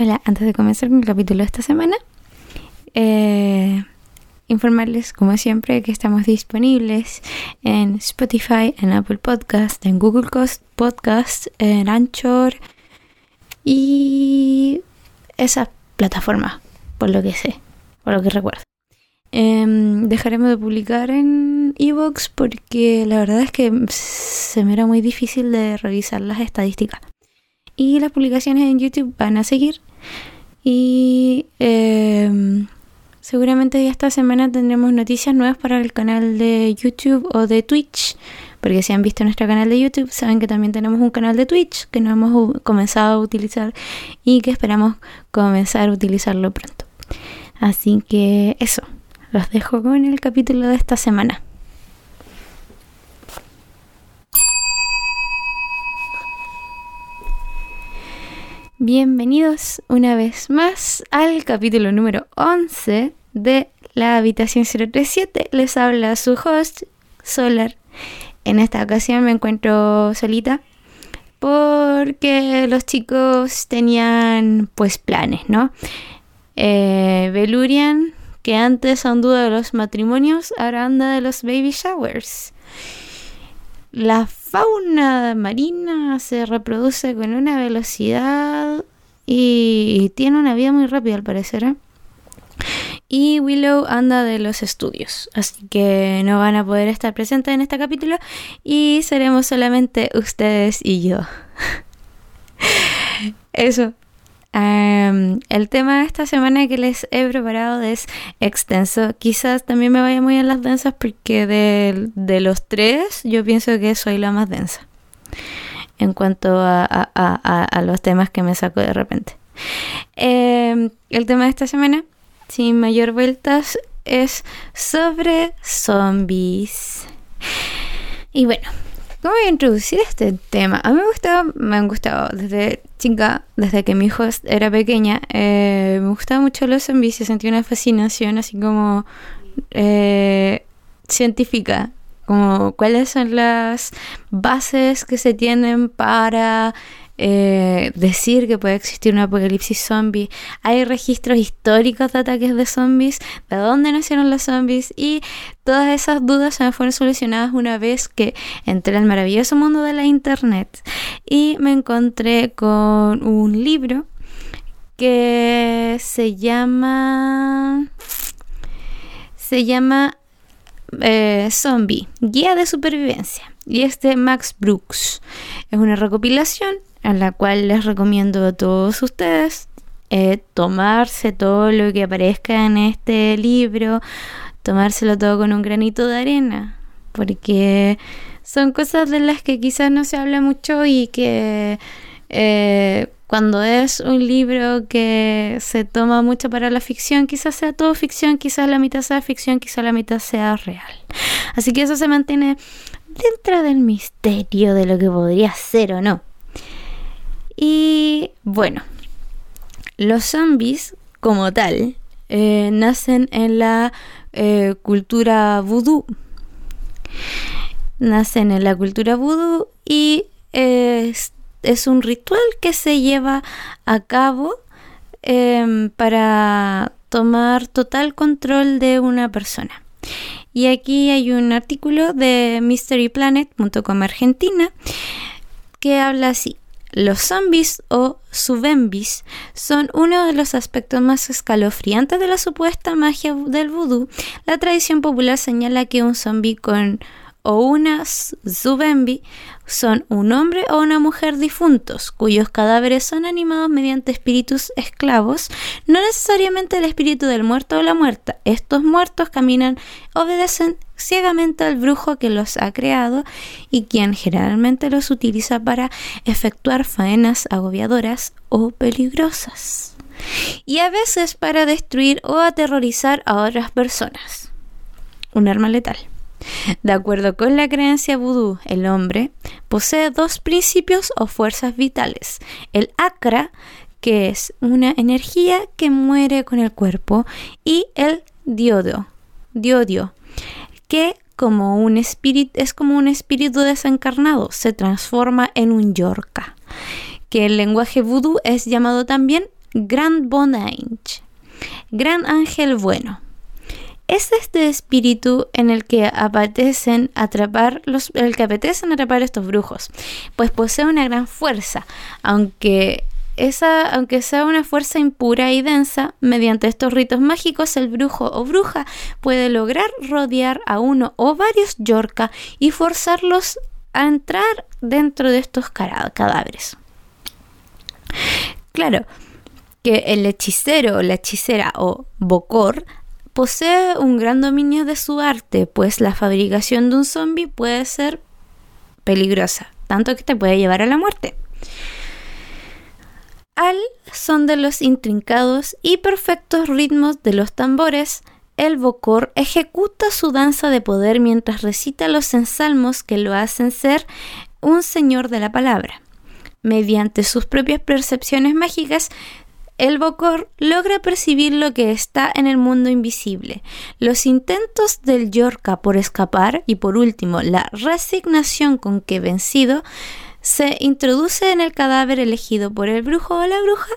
Hola, antes de comenzar con el capítulo de esta semana, eh, informarles, como siempre, que estamos disponibles en Spotify, en Apple Podcast, en Google Podcast, en Anchor y esas plataformas, por lo que sé, por lo que recuerdo. Em, dejaremos de publicar en Evox porque la verdad es que se me era muy difícil de revisar las estadísticas. Y las publicaciones en YouTube van a seguir. Y eh, seguramente esta semana tendremos noticias nuevas para el canal de YouTube o de Twitch. Porque si han visto nuestro canal de YouTube, saben que también tenemos un canal de Twitch que no hemos comenzado a utilizar y que esperamos comenzar a utilizarlo pronto. Así que eso, los dejo con el capítulo de esta semana. Bienvenidos una vez más al capítulo número 11 de La Habitación 037. Les habla su host, Solar. En esta ocasión me encuentro solita porque los chicos tenían pues planes, ¿no? Eh, Belurian, que antes duda de los matrimonios, ahora anda de los baby showers. La fauna marina se reproduce con una velocidad y tiene una vida muy rápida al parecer. ¿eh? Y Willow anda de los estudios, así que no van a poder estar presentes en este capítulo y seremos solamente ustedes y yo. Eso, el tema de esta semana que les he preparado es extenso. Quizás también me vaya muy en las densas porque de, los tres yo pienso que soy la más densa en cuanto a, los temas que me saco de repente. Em, el tema de esta semana, sin mayor vueltas, es sobre zombies. Y bueno, ¿Cómo voy a introducir este tema? A mí me gustaba, me han gustado desde chica, desde que mi hijo era pequeña, eh, me gustaba mucho los zombies sentí una fascinación así como eh, científica, como cuáles son las bases que se tienen para eh, decir que puede existir un apocalipsis zombie. Hay registros históricos de ataques de zombies, de dónde nacieron los zombies y todas esas dudas se me fueron solucionadas una vez que entré al maravilloso mundo de la internet y me encontré con un libro que se llama se llama eh, Zombie, Guía de Supervivencia. Y este Max Brooks. Es una recopilación a la cual les recomiendo a todos ustedes eh, tomarse todo lo que aparezca en este libro, tomárselo todo con un granito de arena, porque son cosas de las que quizás no se habla mucho y que eh, cuando es un libro que se toma mucho para la ficción, quizás sea todo ficción, quizás la mitad sea ficción, quizás la mitad sea real. Así que eso se mantiene dentro del misterio de lo que podría ser o no. Y bueno, los zombies como tal eh, nacen en la eh, cultura vudú. Nacen en la cultura vudú y es, un ritual que se lleva a cabo em, para tomar total control de una persona. Y aquí hay un artículo de mysteryplanet.com Argentina que habla así. Los zombies o subembis son uno de los aspectos más escalofriantes de la supuesta magia del vudú. La tradición popular señala que un zombie con o una subembi son un hombre o una mujer difuntos, cuyos cadáveres son animados mediante espíritus esclavos, no necesariamente el espíritu del muerto o la muerta. Estos muertos caminan, obedecen ciegamente al brujo que los ha creado y quien generalmente los utiliza para efectuar faenas agobiadoras o peligrosas. Y a veces para destruir o aterrorizar a otras personas. Un arma letal. De acuerdo con la creencia vudú, el hombre posee dos principios o fuerzas vitales. El akra, que es una energía que muere con el cuerpo, y el diodo, diodio, que como un espíritu, es como un espíritu desencarnado, se transforma en un yorka, que el lenguaje vudú es llamado también Grand Bon Ange, Gran Ángel Bueno. Es este espíritu en el que apetecen atrapar los, el que apetecen atrapar estos brujos, pues posee una gran fuerza, aunque esa, aunque sea una fuerza impura y densa, mediante estos ritos mágicos el brujo o bruja puede lograr rodear a uno o varios Yorka y forzarlos a entrar dentro de estos cadáveres. Claro, que el hechicero o la hechicera o bocor posee un gran dominio de su arte, pues la fabricación de un zombie puede ser peligrosa, tanto que te puede llevar a la muerte. Al son de los intrincados y perfectos ritmos de los tambores, el bocor ejecuta su danza de poder mientras recita los ensalmos que lo hacen ser un señor de la palabra. Mediante sus propias percepciones mágicas, el Bokor logra percibir lo que está en el mundo invisible. Los intentos del Yorka por escapar y por último la resignación con que vencido se introduce en el cadáver elegido por el brujo o la bruja,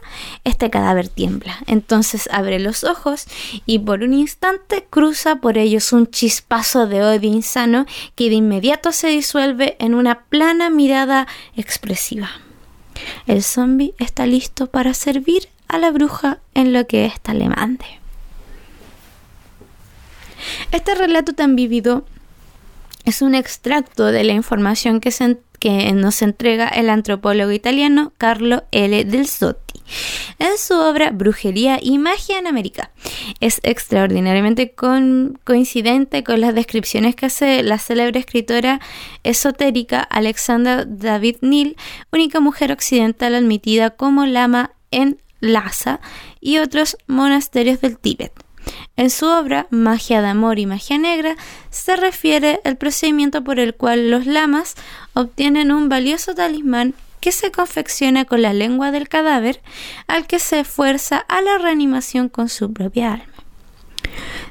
este cadáver tiembla. Entonces abre los ojos y por un instante cruza por ellos un chispazo de odio insano que de inmediato se disuelve en una plana mirada expresiva. El zombie está listo para servir a la bruja en lo que ésta le mande. Este relato tan vivido es un extracto de la información que, que nos entrega el antropólogo italiano Carlo L. del Sotti en su obra Brujería y Magia en América. Es extraordinariamente coincidente con las descripciones que hace la célebre escritora esotérica Alexandra David Neal, única mujer occidental admitida como lama en Lhasa y otros monasterios del Tíbet. En su obra Magia de Amor y Magia Negra se refiere al procedimiento por el cual los lamas obtienen un valioso talismán que se confecciona con la lengua del cadáver al que se esfuerza a la reanimación con su propia alma.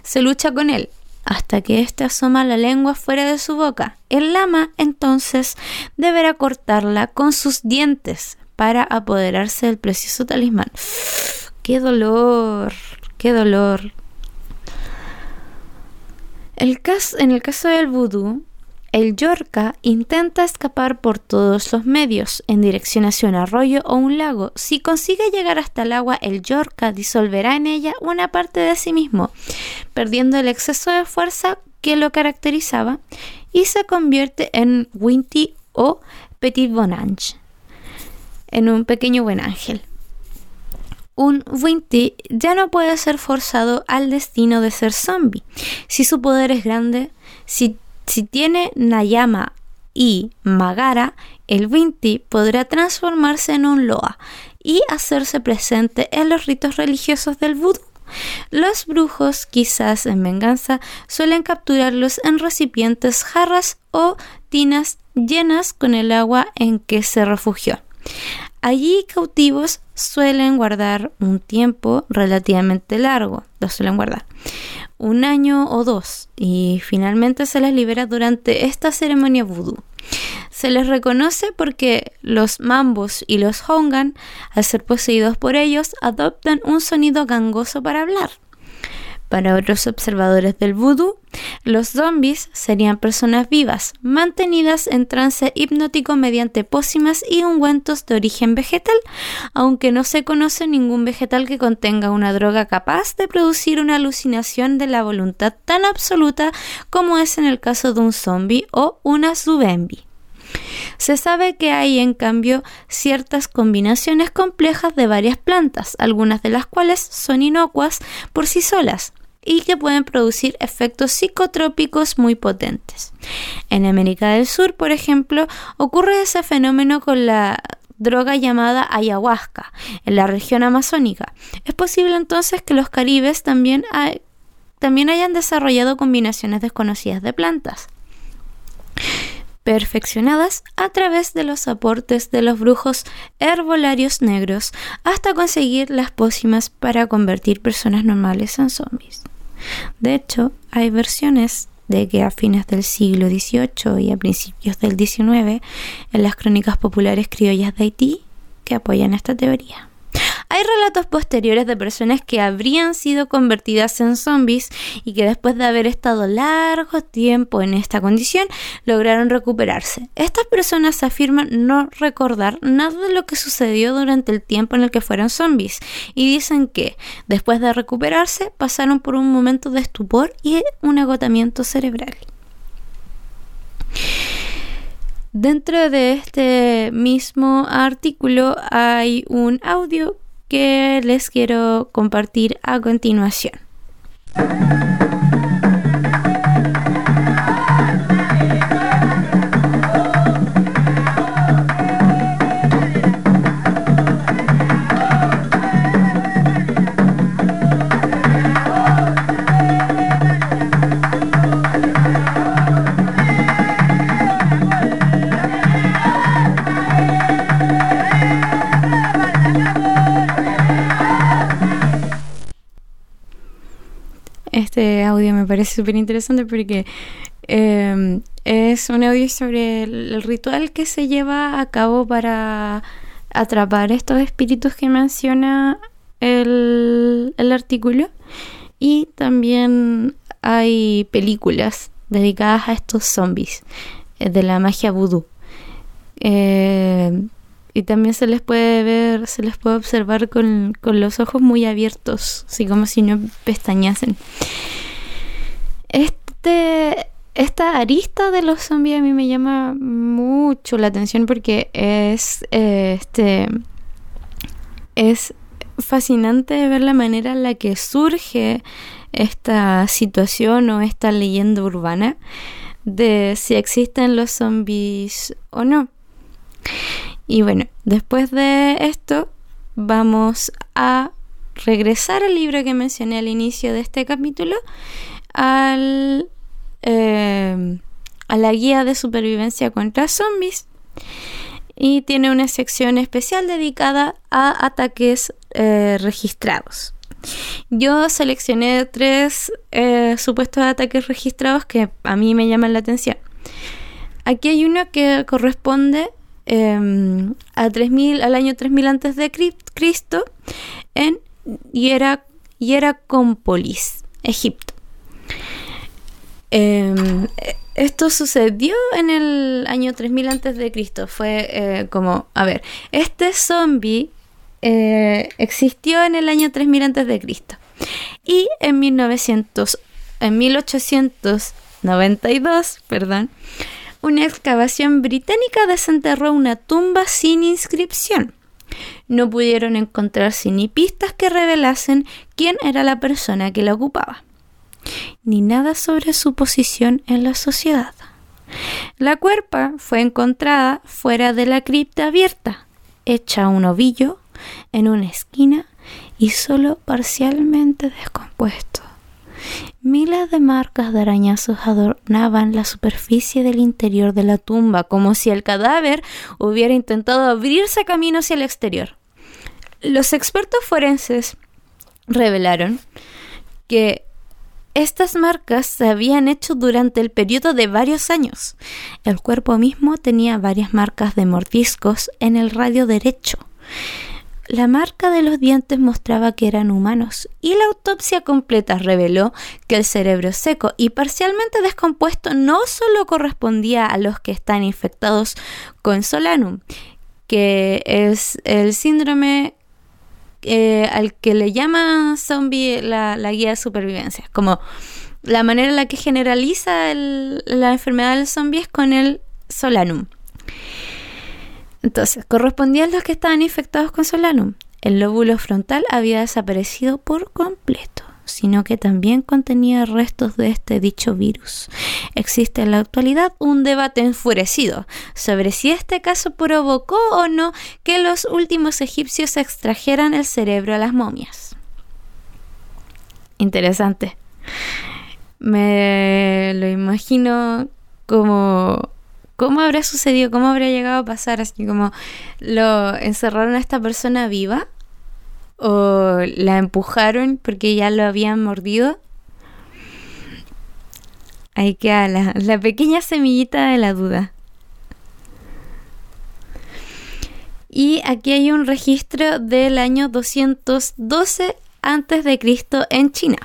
Se lucha con él hasta que éste asoma la lengua fuera de su boca. El lama entonces deberá cortarla con sus dientes para apoderarse del precioso talismán. ¡Qué dolor! ¡Qué dolor! Caso, en el caso del vudú, el Yorka intenta escapar por todos los medios en dirección hacia un arroyo o un lago. Si consigue llegar hasta el agua, el Yorka disolverá en ella una parte de sí mismo, perdiendo el exceso de fuerza que lo caracterizaba y se convierte en Winty o Petit Bonange en un pequeño buen ángel. Un Winty ya no puede ser forzado al destino de ser zombie. Si su poder es grande, si, si tiene Nayama y Magara, el Winty podrá transformarse en un Loa y hacerse presente en los ritos religiosos del vudú. Los brujos, quizás en venganza, suelen capturarlos en recipientes, jarras o tinas llenas con el agua en que se refugió. Allí cautivos suelen guardar un tiempo relativamente largo, los suelen guardar un año o dos y finalmente se les libera durante esta ceremonia vudú. Se les reconoce porque los mambos y los hongan, al ser poseídos por ellos, adoptan un sonido gangoso para hablar. Para otros observadores del vudú, los zombies serían personas vivas, mantenidas en trance hipnótico mediante pócimas y ungüentos de origen vegetal, aunque no se conoce ningún vegetal que contenga una droga capaz de producir una alucinación de la voluntad tan absoluta como es en el caso de un zombie o una zubembi. Se sabe que hay, en cambio, ciertas combinaciones complejas de varias plantas, algunas de las cuales son inocuas por sí solas, y que pueden producir efectos psicotrópicos muy potentes. En América del Sur, por ejemplo, ocurre ese fenómeno con la droga llamada ayahuasca en la región amazónica. Es posible entonces que los caribes también, hayan desarrollado combinaciones desconocidas de plantas perfeccionadas a través de los aportes de los brujos herbolarios negros hasta conseguir las pócimas para convertir personas normales en zombies. De hecho, hay versiones de que a fines del siglo XVIII y a principios del XIX, en las crónicas populares criollas de Haití, que apoyan esta teoría. Hay relatos posteriores de personas que habrían sido convertidas en zombies y que después de haber estado largo tiempo en esta condición lograron recuperarse. Estas personas afirman no recordar nada de lo que sucedió durante el tiempo en el que fueron zombies y dicen que después de recuperarse pasaron por un momento de estupor y un agotamiento cerebral. Dentro de este mismo artículo hay un audio que les quiero compartir a continuación. Este audio me parece súper interesante porque em, es un audio sobre el, ritual que se lleva a cabo para atrapar estos espíritus que menciona el, el artículo. Y también hay películas dedicadas a estos zombies eh, de la magia vudú. Eh, y también se les puede ver, se les puede observar con, los ojos muy abiertos, así como si no pestañasen. Este, esta arista de los zombies a mí me llama mucho la atención porque es, eh, este, es fascinante ver la manera en la que surge esta situación o esta leyenda urbana de si existen los zombies o no. Y bueno, después de esto vamos a regresar al libro que mencioné al inicio de este capítulo, al, eh, a la guía de supervivencia contra zombies. Y tiene una sección especial dedicada a ataques eh, registrados. Yo seleccioné tres eh, supuestos ataques registrados que a mí me llaman la atención. Aquí hay uno que corresponde Em, a 3000, al año 3000 antes de Cristo en Hieracómpolis, Egipto. Em, esto sucedió en el año 3000 antes de Cristo. Fue eh, como, a ver, este zombie eh, existió en el año 3000 antes de Cristo. Y en 1900, en 1892, perdón, una excavación británica desenterró una tumba sin inscripción. No pudieron encontrarse ni pistas que revelasen quién era la persona que la ocupaba, ni nada sobre su posición en la sociedad. La cuerpa fue encontrada fuera de la cripta abierta, hecha un ovillo en una esquina y solo parcialmente descompuesto. Miles de marcas de arañazos adornaban la superficie del interior de la tumba, como si el cadáver hubiera intentado abrirse camino hacia el exterior. Los expertos forenses revelaron que estas marcas se habían hecho durante el periodo de varios años. El cuerpo mismo tenía varias marcas de mordiscos en el radio derecho la marca de los dientes mostraba que eran humanos y la autopsia completa reveló que el cerebro seco y parcialmente descompuesto no solo correspondía a los que están infectados con solanum, que es el síndrome eh, al que le llama zombie la, guía de supervivencia, como la manera en la que generaliza la enfermedad del zombie es con el solanum. Entonces, correspondían los que estaban infectados con solanum. El lóbulo frontal había desaparecido por completo, sino que también contenía restos de este dicho virus. Existe en la actualidad un debate enfurecido sobre si este caso provocó o no que los últimos egipcios extrajeran el cerebro a las momias. Interesante. Me lo imagino como ¿Cómo habrá sucedido? ¿Cómo habrá llegado a pasar? Así como lo encerraron a esta persona viva o la empujaron porque ya lo habían mordido. Ahí queda la, la pequeña semillita de la duda. Y aquí hay un registro del año 212 a.C. en China.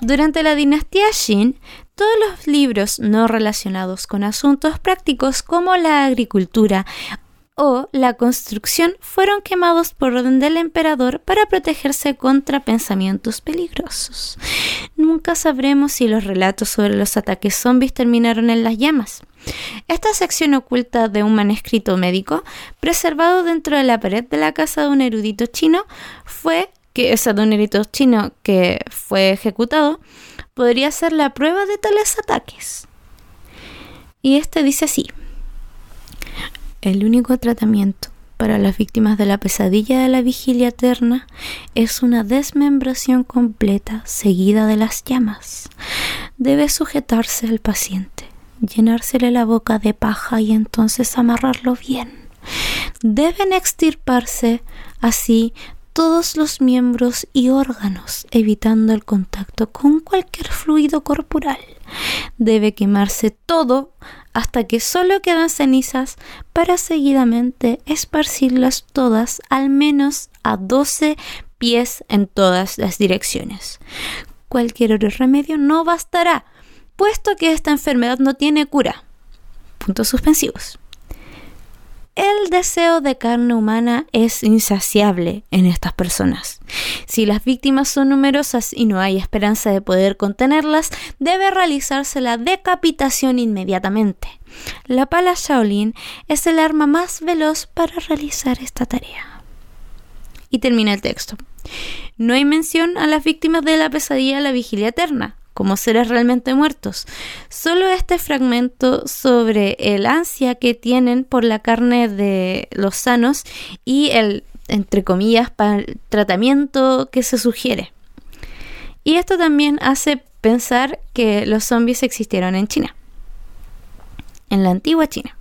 Durante la dinastía Qin, todos los libros no relacionados con asuntos prácticos como la agricultura o la construcción fueron quemados por orden del emperador para protegerse contra pensamientos peligrosos. Nunca sabremos si los relatos sobre los ataques zombies terminaron en las llamas. Esta sección oculta de un manuscrito médico, preservado dentro de la pared de la casa de un erudito chino, fue que ese de un erudito chino que fue ejecutado, podría ser la prueba de tales ataques. Y este dice así. El único tratamiento para las víctimas de la pesadilla de la vigilia eterna es una desmembración completa seguida de las llamas. Debe sujetarse al paciente, llenársele la boca de paja y entonces amarrarlo bien. Deben extirparse así todos los miembros y órganos, evitando el contacto con cualquier fluido corporal. Debe quemarse todo hasta que solo quedan cenizas para seguidamente esparcirlas todas al menos a 12 pies en todas las direcciones. Cualquier otro remedio no bastará, puesto que esta enfermedad no tiene cura. Puntos suspensivos. El deseo de carne humana es insaciable en estas personas. Si las víctimas son numerosas y no hay esperanza de poder contenerlas, debe realizarse la decapitación inmediatamente. La pala Shaolin es el arma más veloz para realizar esta tarea. Y termina el texto. No hay mención a las víctimas de la pesadilla de la vigilia eterna, como seres realmente muertos. Solo este fragmento sobre el ansia que tienen por la carne de los sanos y el, entre comillas, tratamiento que se sugiere. Y esto también hace pensar que los zombies existieron en China, en la antigua China.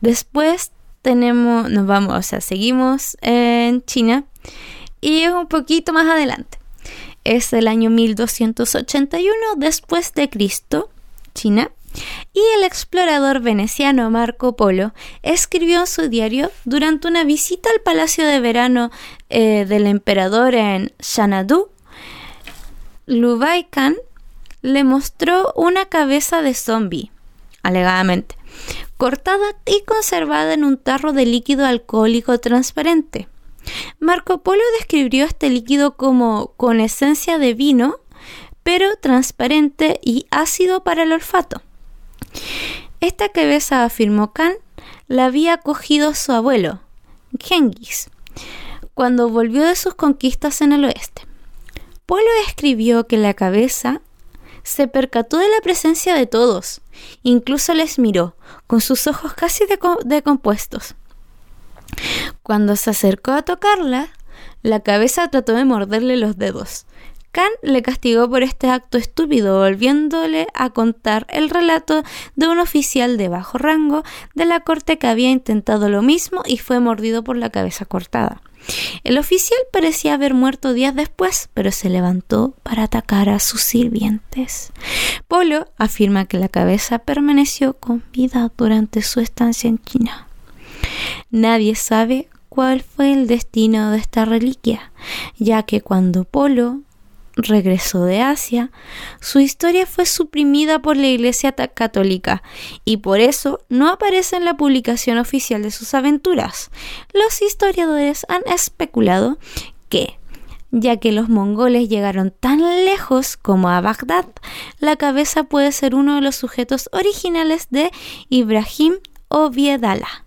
Después tenemos, nos vamos, o sea, seguimos en China y es un poquito más adelante es el año 1281 después de Cristo, China, y el explorador veneciano Marco Polo escribió en su diario durante una visita al palacio de verano eh, del emperador en Xanadu, Lubai Khan le mostró una cabeza de zombie, alegadamente, cortada y conservada en un tarro de líquido alcohólico transparente. Marco Polo describió este líquido como con esencia de vino, pero transparente y ácido para el olfato. Esta cabeza, afirmó Khan, la había cogido su abuelo, Genghis, cuando volvió de sus conquistas en el oeste. Polo escribió que la cabeza se percató de la presencia de todos, incluso les miró, con sus ojos casi decompuestos. Cuando se acercó a tocarla, la cabeza trató de morderle los dedos. Khan le castigó por este acto estúpido, volviéndole a contar el relato de un oficial de bajo rango de la corte que había intentado lo mismo y fue mordido por la cabeza cortada. El oficial parecía haber muerto días después, pero se levantó para atacar a sus sirvientes. Polo afirma que la cabeza permaneció con vida durante su estancia en China. Nadie sabe cuál fue el destino de esta reliquia, ya que cuando Polo regresó de Asia, su historia fue suprimida por la Iglesia Católica y por eso no aparece en la publicación oficial de sus aventuras. Los historiadores han especulado que, ya que los mongoles llegaron tan lejos como a Bagdad, la cabeza puede ser uno de los sujetos originales de Ibrahim o Viedala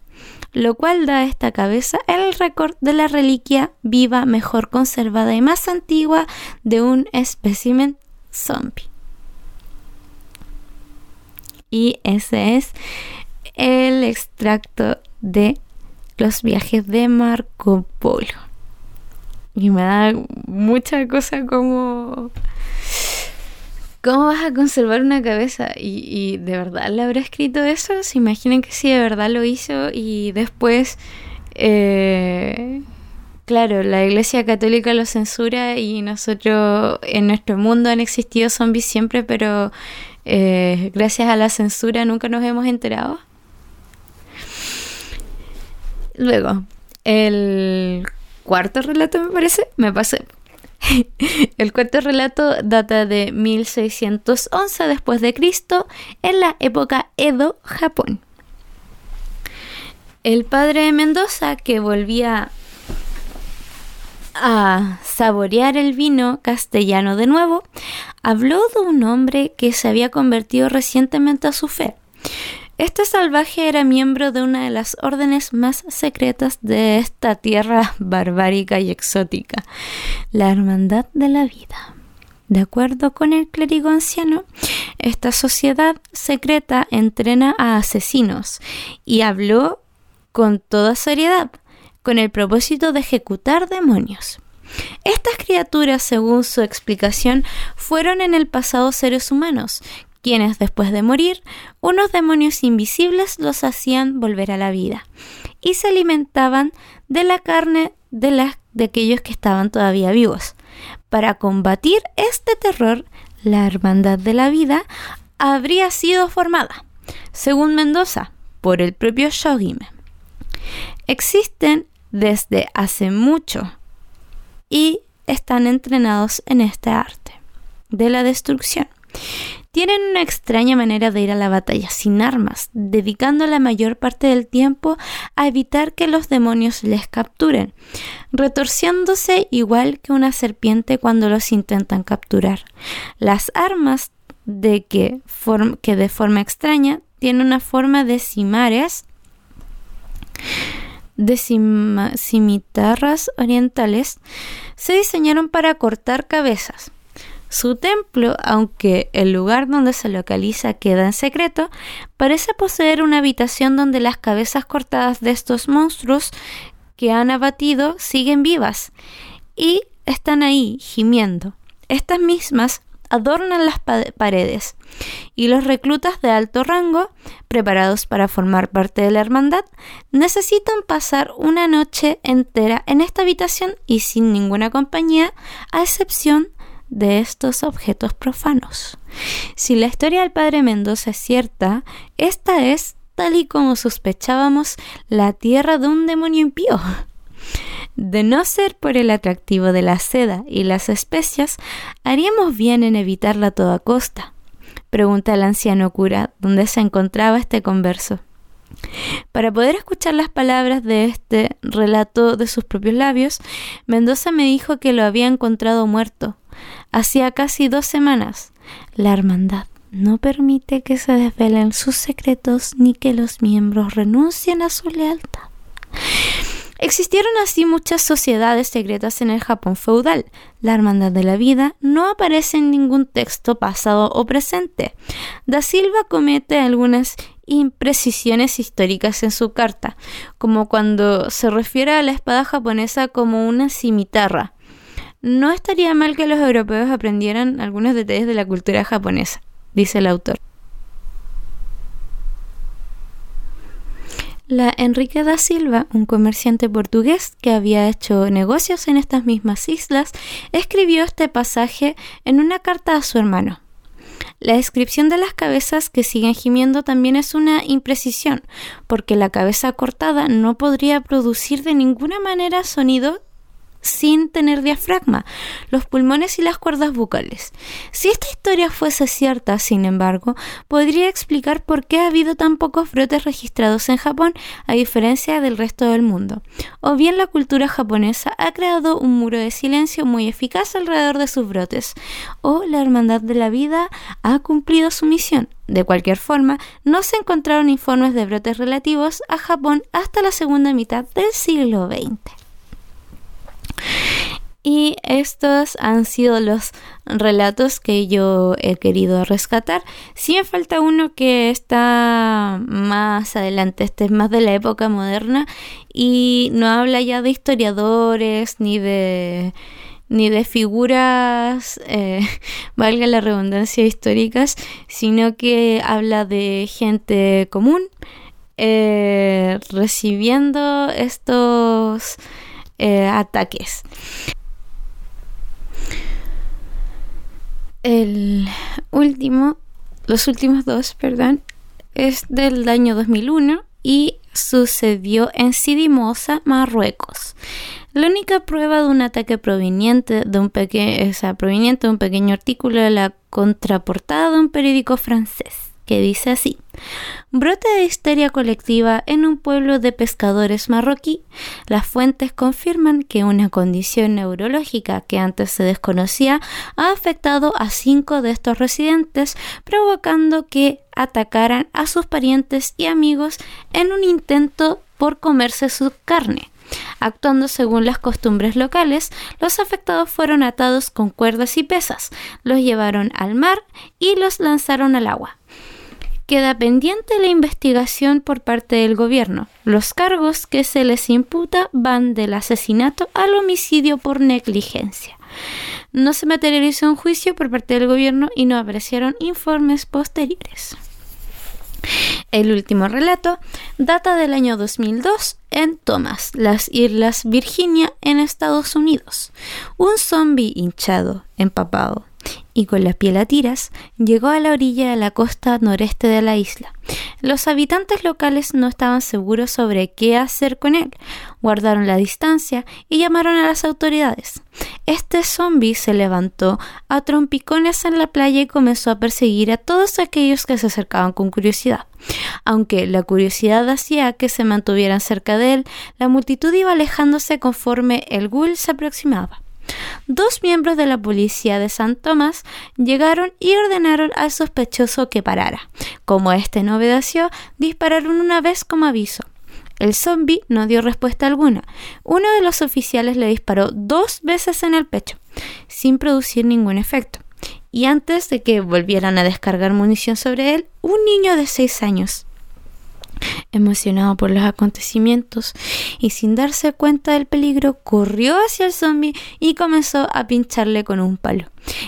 lo cual da a esta cabeza el récord de la reliquia viva mejor conservada y más antigua de un espécimen zombie. Y ese es el extracto de los viajes de Marco Polo. Y me da mucha cosa como ¿Cómo vas a conservar una cabeza? ¿Y, de verdad le habrá escrito eso? ¿Se imaginan que sí, de verdad lo hizo? Y después, eh, claro, la Iglesia Católica lo censura y nosotros en nuestro mundo han existido zombies siempre, pero eh, gracias a la censura nunca nos hemos enterado. luego, el cuarto relato me parece, me pasé. El cuarto relato data de 1611 después de Cristo en la época Edo, Japón. El padre de Mendoza, que volvía a saborear el vino castellano de nuevo, habló de un hombre que se había convertido recientemente a su fe. Este salvaje era miembro de una de las órdenes más secretas de esta tierra barbárica y exótica, la Hermandad de la Vida. De acuerdo con el clérigo anciano, esta sociedad secreta entrena a asesinos y habló con toda seriedad, con el propósito de ejecutar demonios. Estas criaturas, según su explicación, fueron en el pasado seres humanos, quienes después de morir, unos demonios invisibles los hacían volver a la vida y se alimentaban de la carne de, de aquellos que estaban todavía vivos. Para combatir este terror, la Hermandad de la Vida habría sido formada, según Mendoza, por el propio Shogime. Existen desde hace mucho y están entrenados en este arte de la destrucción. Tienen una extraña manera de ir a la batalla sin armas, dedicando la mayor parte del tiempo a evitar que los demonios les capturen, retorciéndose igual que una serpiente cuando los intentan capturar. Las armas de que, que de forma extraña tienen una forma de cimares de cimitarras orientales se diseñaron para cortar cabezas. Su templo, aunque el lugar donde se localiza queda en secreto, parece poseer una habitación donde las cabezas cortadas de estos monstruos que han abatido siguen vivas y están ahí gimiendo. Estas mismas adornan las paredes y los reclutas de alto rango, preparados para formar parte de la hermandad, necesitan pasar una noche entera en esta habitación y sin ninguna compañía, a excepción de estos objetos profanos. Si la historia del padre Mendoza es cierta, esta es, tal y como sospechábamos, la tierra de un demonio impío. De no ser por el atractivo de la seda y las especias, haríamos bien en evitarla a toda costa. Pregunta el anciano cura dónde se encontraba este converso. Para poder escuchar las palabras de este relato de sus propios labios, Mendoza me dijo que lo había encontrado muerto. Hacía casi dos semanas. La hermandad no permite que se desvelen sus secretos ni que los miembros renuncien a su lealtad. Existieron así muchas sociedades secretas en el Japón feudal. La Hermandad de la Vida no aparece en ningún texto pasado o presente. Da Silva comete algunas imprecisiones históricas en su carta, como cuando se refiere a la espada japonesa como una cimitarra. No estaría mal que los europeos aprendieran algunos detalles de la cultura japonesa, dice el autor. La Enrique da Silva, un comerciante portugués que había hecho negocios en estas mismas islas, escribió este pasaje en una carta a su hermano. La descripción de las cabezas que siguen gimiendo también es una imprecisión, porque la cabeza cortada no podría producir de ninguna manera sonido sin tener diafragma, los pulmones y las cuerdas bucales. Si esta historia fuese cierta, sin embargo, podría explicar por qué ha habido tan pocos brotes registrados en Japón a diferencia del resto del mundo. O bien la cultura japonesa ha creado un muro de silencio muy eficaz alrededor de sus brotes, o la Hermandad de la Vida ha cumplido su misión. De cualquier forma, no se encontraron informes de brotes relativos a Japón hasta la segunda mitad del siglo XX. Y estos han sido los relatos que yo he querido rescatar. Si me falta uno que está más adelante, este es más de la época moderna y no habla ya de historiadores ni de ni de figuras, eh, valga la redundancia, históricas, sino que habla de gente común eh, recibiendo estos eh, ataques. El último, los últimos dos, perdón, es del año 2001 y sucedió en Sidimosa, Marruecos. La única prueba de un ataque proveniente de un, proveniente de un pequeño artículo de la contraportada de un periódico francés que dice así. Brote de histeria colectiva en un pueblo de pescadores marroquí. Las fuentes confirman que una condición neurológica que antes se desconocía ha afectado a cinco de estos residentes, provocando que atacaran a sus parientes y amigos en un intento por comerse su carne. Actuando según las costumbres locales, los afectados fueron atados con cuerdas y pesas, los llevaron al mar y los lanzaron al agua. Queda pendiente la investigación por parte del gobierno. Los cargos que se les imputa van del asesinato al homicidio por negligencia. No se materializó un juicio por parte del gobierno y no aparecieron informes posteriores. El último relato data del año 2002 en Thomas, las Islas Virginia, en Estados Unidos. Un zombie hinchado, empapado, y con la piel a tiras, llegó a la orilla de la costa noreste de la isla. Los habitantes locales no estaban seguros sobre qué hacer con él, guardaron la distancia y llamaron a las autoridades. Este zombi se levantó a trompicones en la playa y comenzó a perseguir a todos aquellos que se acercaban con curiosidad. Aunque la curiosidad hacía que se mantuvieran cerca de él, la multitud iba alejándose conforme el ghoul se aproximaba. Dos miembros de la policía de San Tomás llegaron y ordenaron al sospechoso que parara. Como este no obedeció, dispararon una vez como aviso. El zombi no dio respuesta alguna. Uno de los oficiales le disparó dos veces en el pecho, sin producir ningún efecto. Y antes de que volvieran a descargar munición sobre él, un niño de seis años Emocionado por los acontecimientos y sin darse cuenta del peligro, corrió hacia el zombie y comenzó a pincharle con un palo.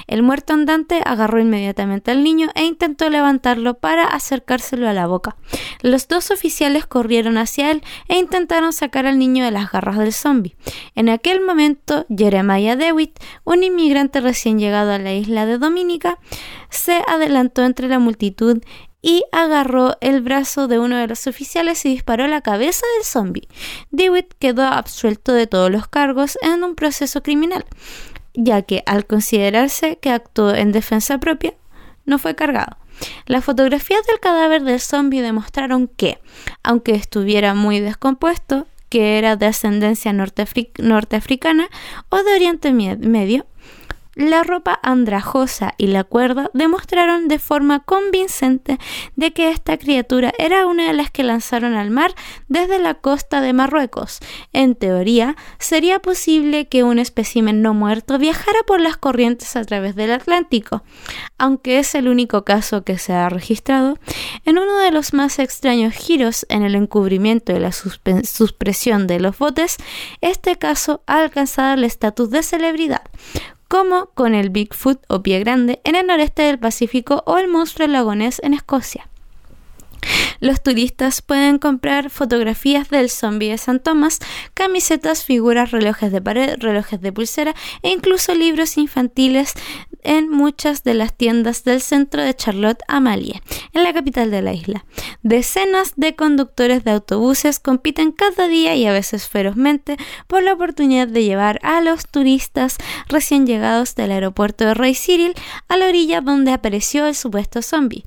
El muerto andante agarró inmediatamente al niño e intentó levantarlo para acercárselo a la boca. Los dos oficiales corrieron hacia él e intentaron sacar al niño de las garras del zombie. En aquel momento, Jeremiah Dewitt, un inmigrante recién llegado a la isla de Dominica, se adelantó entre la multitud y agarró el brazo de uno de los oficiales y disparó la cabeza del zombie. Dewitt quedó absuelto de todos los cargos en un proceso criminal, ya que al considerarse que actuó en defensa propia, no fue cargado. Las fotografías del cadáver del zombie demostraron que, aunque estuviera muy descompuesto, que era de ascendencia norteafricana o de Oriente Medio, la ropa andrajosa y la cuerda demostraron de forma convincente de que esta criatura era una de las que lanzaron al mar desde la costa de Marruecos. En teoría, sería posible que un espécimen no muerto viajara por las corrientes a través del Atlántico. Aunque es el único caso que se ha registrado, en uno de los más extraños giros en el encubrimiento y la suspensión de los botes, este caso ha alcanzado el estatus de celebridad como con el Bigfoot o pie grande en el noreste del Pacífico o el monstruo lagonés en Escocia. Los turistas pueden comprar fotografías del zombie de San Tomás, camisetas, figuras, relojes de pared, relojes de pulsera e incluso libros infantiles en muchas de las tiendas del centro de Charlotte Amalie, en la capital de la isla. Decenas de conductores de autobuses compiten cada día y a veces ferozmente por la oportunidad de llevar a los turistas recién llegados del aeropuerto de Rey Cyril a la orilla donde apareció el supuesto zombie.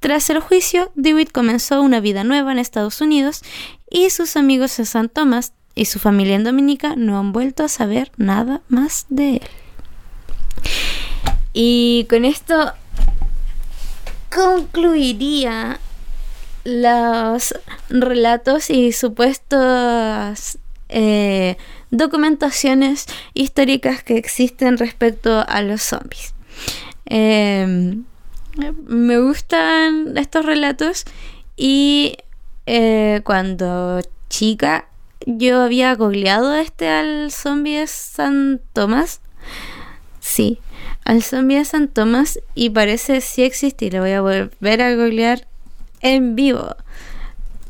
Tras el juicio, Dewitt comenzó una vida nueva en Estados Unidos y sus amigos en San Tomás y su familia en Dominica no han vuelto a saber nada más de él. Y con esto concluiría los relatos y supuestas eh, documentaciones históricas que existen respecto a los zombies. Em, me gustan estos relatos y eh, cuando chica yo había googleado este al zombie San Tomás. Sí, al zombie de San Tomás y parece sí existir. Lo voy a volver a googlear en vivo.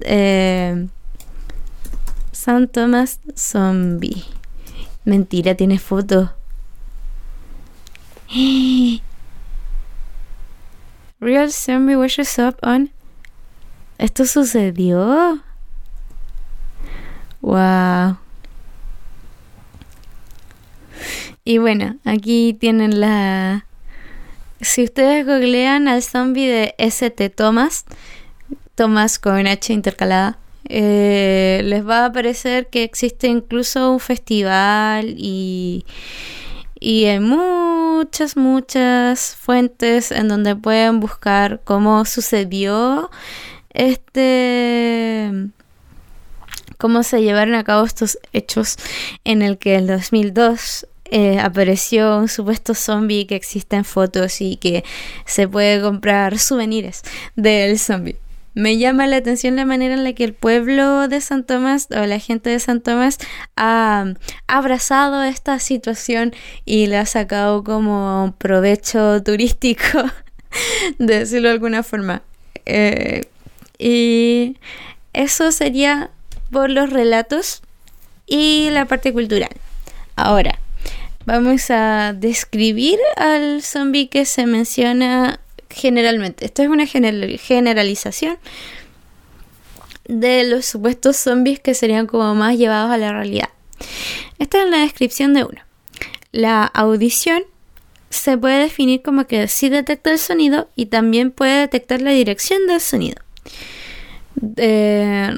Eh, San Tomás Zombie. Mentira, tiene foto. Real Zombie Washes Up on. ¿Esto sucedió? Wow. Y bueno, aquí tienen la... Si ustedes googlean al zombie de ST Thomas, Thomas con H intercalada, eh, les va a aparecer que existe incluso un festival y, y hay muchas, muchas fuentes en donde pueden buscar cómo sucedió este cómo se llevaron a cabo estos hechos en el que en 2002 eh, apareció un supuesto zombie que existe en fotos y que se puede comprar souvenirs del zombie. Me llama la atención la manera en la que el pueblo de San Tomás o la gente de San Tomás ha abrazado esta situación y le ha sacado como provecho turístico, de decirlo de alguna forma. Eh, y eso sería por los relatos y la parte cultural. Ahora, vamos a describir al zombie que se menciona generalmente. Esto es una generalización de los supuestos zombies que serían como más llevados a la realidad. Esta es la descripción de uno. La audición se puede definir como que sí detecta el sonido y también puede detectar la dirección del sonido.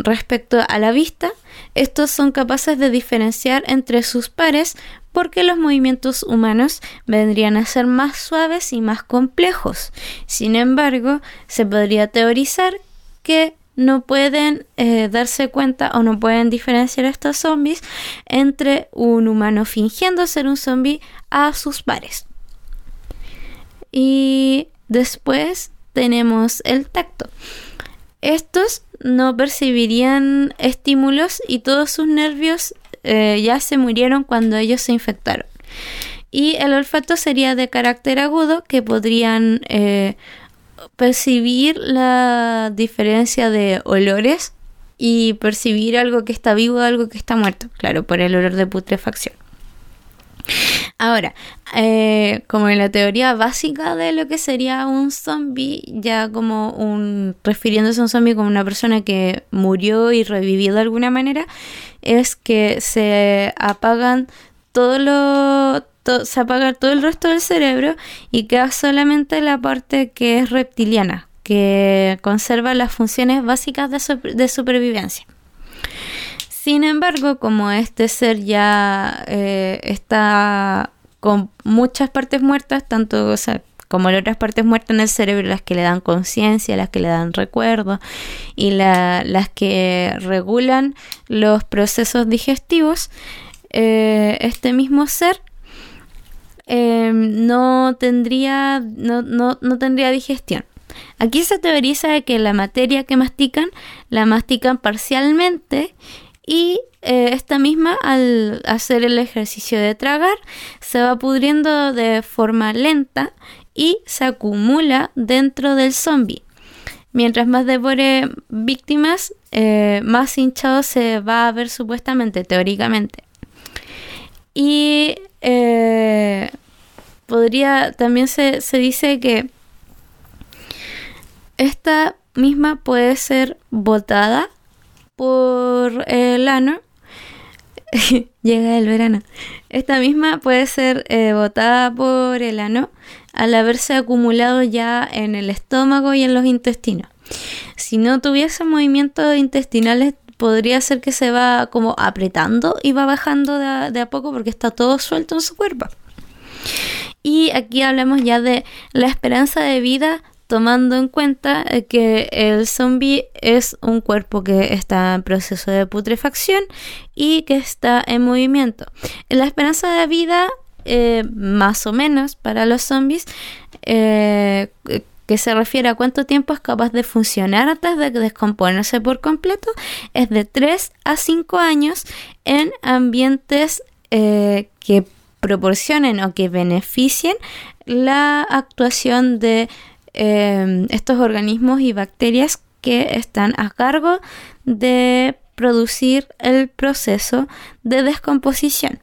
Respecto a la vista, estos son capaces de diferenciar entre sus pares porque los movimientos humanos vendrían a ser más suaves y más complejos. Sin embargo, se podría teorizar que no pueden eh, darse cuenta o no pueden diferenciar estos zombies entre un humano fingiendo ser un zombie a sus pares. Y después tenemos el tacto. Estos no percibirían estímulos y todos sus nervios eh, ya se murieron cuando ellos se infectaron. Y el olfato sería de carácter agudo que podrían eh, percibir la diferencia de olores y percibir algo que está vivo algo que está muerto, claro, por el olor de putrefacción. Ahora, eh, como en la teoría básica de lo que sería un zombie, ya como un refiriéndose a un zombie como una persona que murió y revivió de alguna manera, es que se apagan todo lo se apaga todo el resto del cerebro y queda solamente la parte que es reptiliana, que conserva las funciones básicas de supervivencia. Sin embargo, como este ser ya eh, está con muchas partes muertas, tanto como las otras partes muertas en el cerebro, las que le dan conciencia, las que le dan recuerdo y las que regulan los procesos digestivos, eh, este mismo ser em, no, tendría, no, no, no tendría digestión. Aquí se teoriza que la materia que mastican la mastican parcialmente y eh, esta misma al hacer el ejercicio de tragar se va pudriendo de forma lenta y se acumula dentro del zombie. Mientras más devore víctimas, eh, más hinchado se va a ver supuestamente, teóricamente. Y eh, podría, también se, se dice que esta misma puede ser botada por el ano, llega el verano. Esta misma puede ser eh, botada por el ano al haberse acumulado ya en el estómago y en los intestinos. Si no tuviese movimientos intestinales, podría ser que se va como apretando y va bajando de a poco porque está todo suelto en su cuerpo. Y aquí hablamos ya de la esperanza de vida tomando en cuenta eh, que el zombie es un cuerpo que está en proceso de putrefacción y que está en movimiento. La esperanza de vida, eh, más o menos, para los zombies, eh, que se refiere a cuánto tiempo es capaz de funcionar antes de descomponerse por completo, es de 3 a 5 años en ambientes que proporcionen o que beneficien la actuación de Em, estos organismos y bacterias que están a cargo de producir el proceso de descomposición.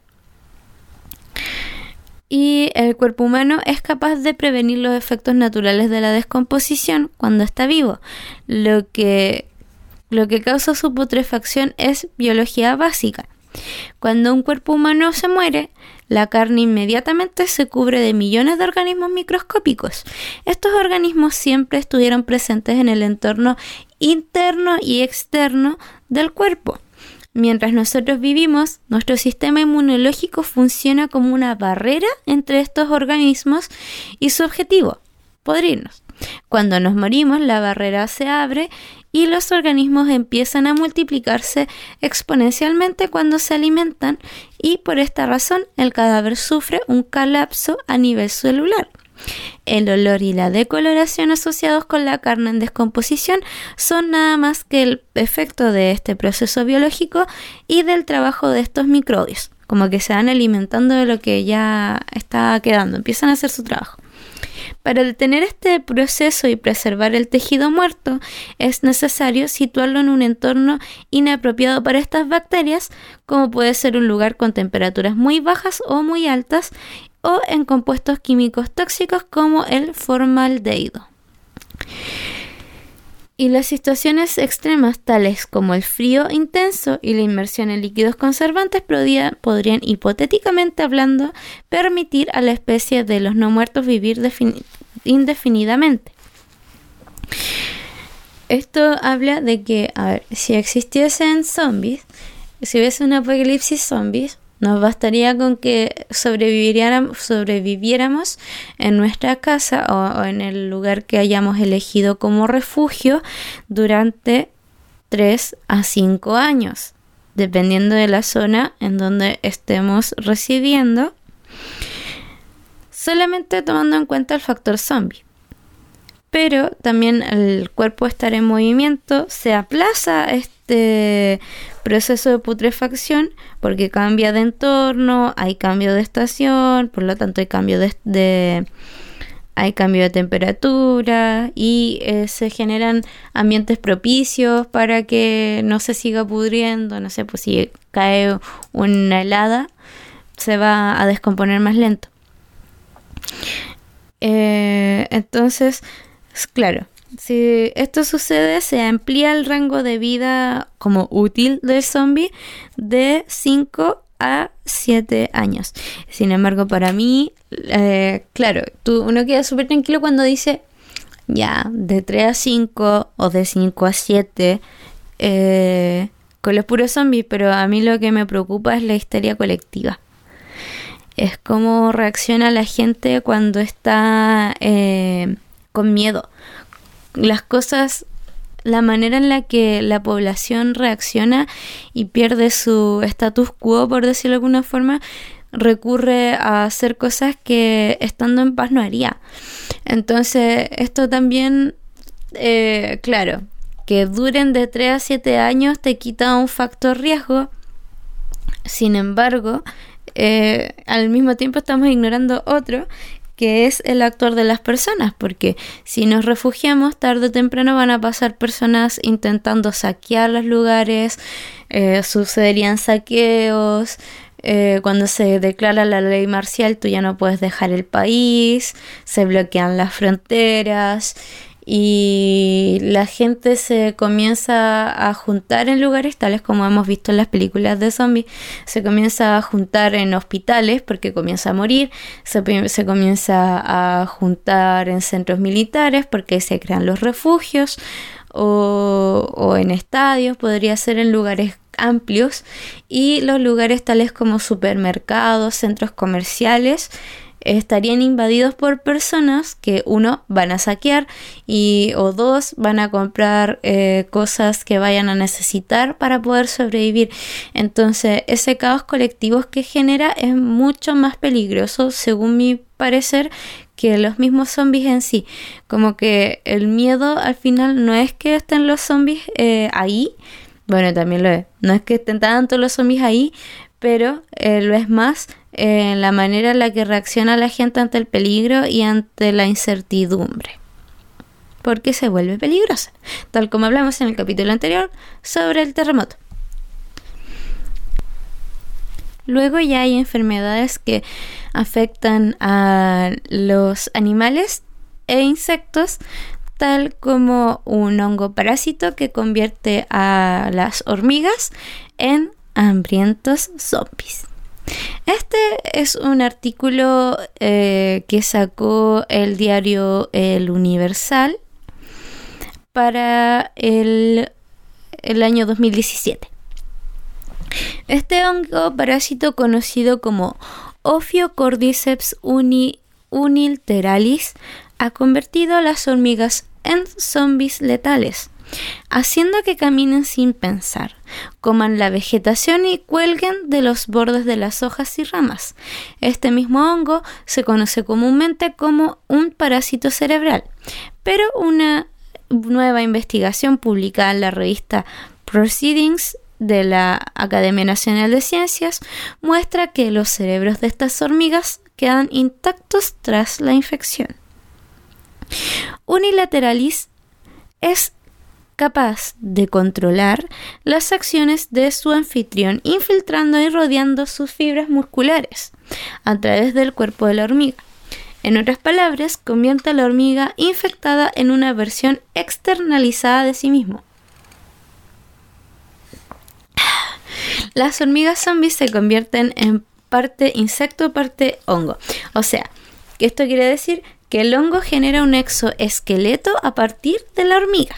Y el cuerpo humano es capaz de prevenir los efectos naturales de la descomposición cuando está vivo, lo que lo que causa su putrefacción es biología básica. Cuando un cuerpo humano se muere, la carne inmediatamente se cubre de millones de organismos microscópicos. Estos organismos siempre estuvieron presentes en el entorno interno y externo del cuerpo. Mientras nosotros vivimos, nuestro sistema inmunológico funciona como una barrera entre estos organismos y su objetivo, podrirnos. Cuando nos morimos, la barrera se abre y los organismos empiezan a multiplicarse exponencialmente cuando se alimentan y por esta razón el cadáver sufre un colapso a nivel celular. El olor y la decoloración asociados con la carne en descomposición son nada más que el efecto de este proceso biológico y del trabajo de estos microbios, como que se van alimentando de lo que ya está quedando, empiezan a hacer su trabajo. Para detener este proceso y preservar el tejido muerto, es necesario situarlo en un entorno inapropiado para estas bacterias, como puede ser un lugar con temperaturas muy bajas o muy altas, o en compuestos químicos tóxicos como el formaldehído. Y las situaciones extremas tales como el frío intenso y la inmersión en líquidos conservantes podrían, hipotéticamente hablando permitir a la especie de los no muertos vivir indefinidamente. Esto habla de que, a ver, si existiesen zombies, si hubiese un apocalipsis zombies, nos bastaría con que sobreviviéramos en nuestra casa o, en el lugar que hayamos elegido como refugio durante 3 a 5 años, dependiendo de la zona en donde estemos residiendo, solamente tomando en cuenta el factor zombie. Pero también el cuerpo estar en movimiento se aplaza este proceso de putrefacción porque cambia de entorno, hay cambio de estación, por lo tanto hay cambio de, hay cambio de temperatura y eh, se generan ambientes propicios para que no se siga pudriendo, no sé, pues si cae una helada se va a descomponer más lento. Eh, entonces, claro, si esto sucede, se amplía el rango de vida como útil del zombie de 5 a 7 años. Sin embargo, para mí, eh, claro, tú, uno queda súper tranquilo cuando dice, ya, de 3 a 5 o de 5 a 7 eh, con los puros zombies, pero a mí lo que me preocupa es la histeria colectiva. Es cómo reacciona la gente cuando está eh, con miedo, las cosas, la manera en la que la población reacciona y pierde su status quo, por decirlo de alguna forma, recurre a hacer cosas que estando en paz no haría. Entonces, esto también, eh, claro, que duren de 3 a 7 años te quita un factor riesgo. Sin embargo, eh, al mismo tiempo estamos ignorando otro, que es el actuar de las personas, porque si nos refugiamos, tarde o temprano van a pasar personas intentando saquear los lugares, eh, sucederían saqueos, eh, cuando se declara la ley marcial tú ya no puedes dejar el país, se bloquean las fronteras y la gente se comienza a juntar en lugares tales como hemos visto en las películas de zombies, se comienza a juntar en hospitales porque comienza a morir, se, comienza a juntar en centros militares porque se crean los refugios o, o en estadios, podría ser en lugares amplios y los lugares tales como supermercados, centros comerciales, estarían invadidos por personas que uno van a saquear y o dos van a comprar eh, cosas que vayan a necesitar para poder sobrevivir. Entonces ese caos colectivo que genera es mucho más peligroso según mi parecer que los mismos zombies en sí. Como que el miedo al final no es que estén los zombies eh, ahí. Bueno también lo es. No es que estén tanto los zombies ahí pero eh, lo es más en la manera en la que reacciona la gente ante el peligro y ante la incertidumbre. Porque se vuelve peligrosa, tal como hablamos en el capítulo anterior sobre el terremoto. Luego ya hay enfermedades que afectan a los animales e insectos, tal como un hongo parásito que convierte a las hormigas en hambrientos zombies. Este es un artículo eh, que sacó el diario El Universal para el, el año 2017. Este hongo parásito conocido como Ophiocordyceps uni, unilteralis ha convertido a las hormigas en zombies letales, haciendo que caminen sin pensar, coman la vegetación y cuelguen de los bordes de las hojas y ramas. Este mismo hongo se conoce comúnmente como un parásito cerebral, pero una nueva investigación publicada en la revista Proceedings de la Academia Nacional de Ciencias muestra que los cerebros de estas hormigas quedan intactos tras la infección. Unilateralis es capaz de controlar las acciones de su anfitrión infiltrando y rodeando sus fibras musculares a través del cuerpo de la hormiga. En otras palabras, convierte a la hormiga infectada en una versión externalizada de sí mismo. Las hormigas zombies se convierten en parte insecto, parte hongo. O sea, esto quiere decir que el hongo genera un exoesqueleto a partir de la hormiga.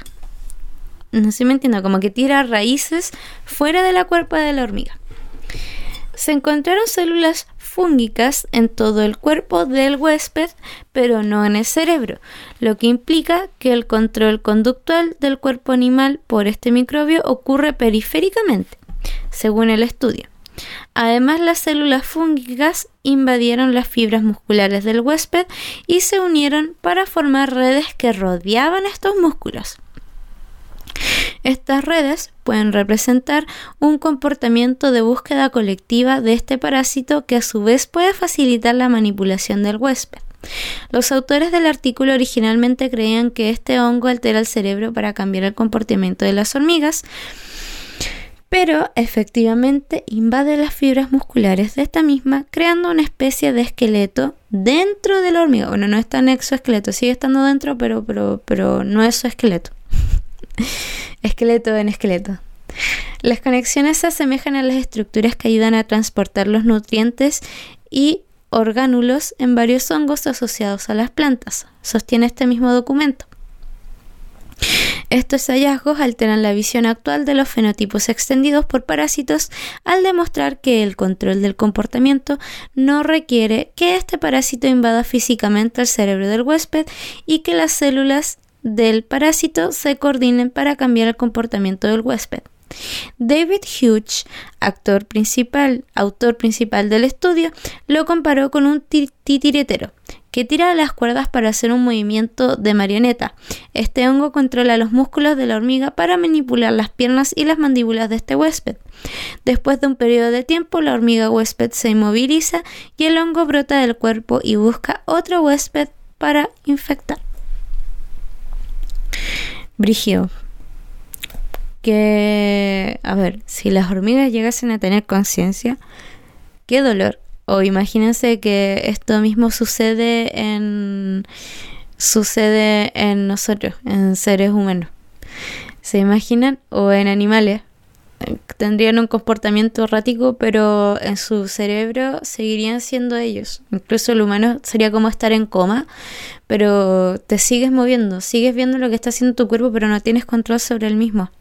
No sé me entiendo, como que tira raíces fuera de la cuerpa de la hormiga. Se encontraron células fúngicas en todo el cuerpo del huésped, pero no en el cerebro, lo que implica que el control conductual del cuerpo animal por este microbio ocurre periféricamente, según el estudio. Además, las células fúngicas invadieron las fibras musculares del huésped y se unieron para formar redes que rodeaban estos músculos. Estas redes pueden representar un comportamiento de búsqueda colectiva de este parásito que a su vez puede facilitar la manipulación del huésped. Los autores del artículo originalmente creían que este hongo altera el cerebro para cambiar el comportamiento de las hormigas, pero efectivamente invade las fibras musculares de esta misma, creando una especie de esqueleto dentro de la hormiga. Bueno, no está en exoesqueleto, sigue estando dentro, pero, pero, pero no es su esqueleto. esqueleto en esqueleto. Las conexiones se asemejan a las estructuras que ayudan a transportar los nutrientes y orgánulos en varios hongos asociados a las plantas, sostiene este mismo documento. Estos hallazgos alteran la visión actual de los fenotipos extendidos por parásitos al demostrar que el control del comportamiento no requiere que este parásito invada físicamente el cerebro del huésped y que las células del parásito se coordinen para cambiar el comportamiento del huésped. David Hughes, actor principal, autor principal del estudio, lo comparó con un titiretero que tira las cuerdas para hacer un movimiento de marioneta. Este hongo controla los músculos de la hormiga para manipular las piernas y las mandíbulas de este huésped. Después de un periodo de tiempo, la hormiga huésped se inmoviliza y el hongo brota del cuerpo y busca otro huésped para infectar. Brigio. Que, a ver, si las hormigas llegasen a tener conciencia, qué dolor o imagínense que esto mismo sucede en sucede en nosotros, en seres humanos. ¿Se imaginan? O en animales. Tendrían un comportamiento errático, pero en su cerebro seguirían siendo ellos. Incluso el humano sería como estar en coma, pero te sigues moviendo, sigues viendo lo que está haciendo tu cuerpo, pero no tienes control sobre el mismo.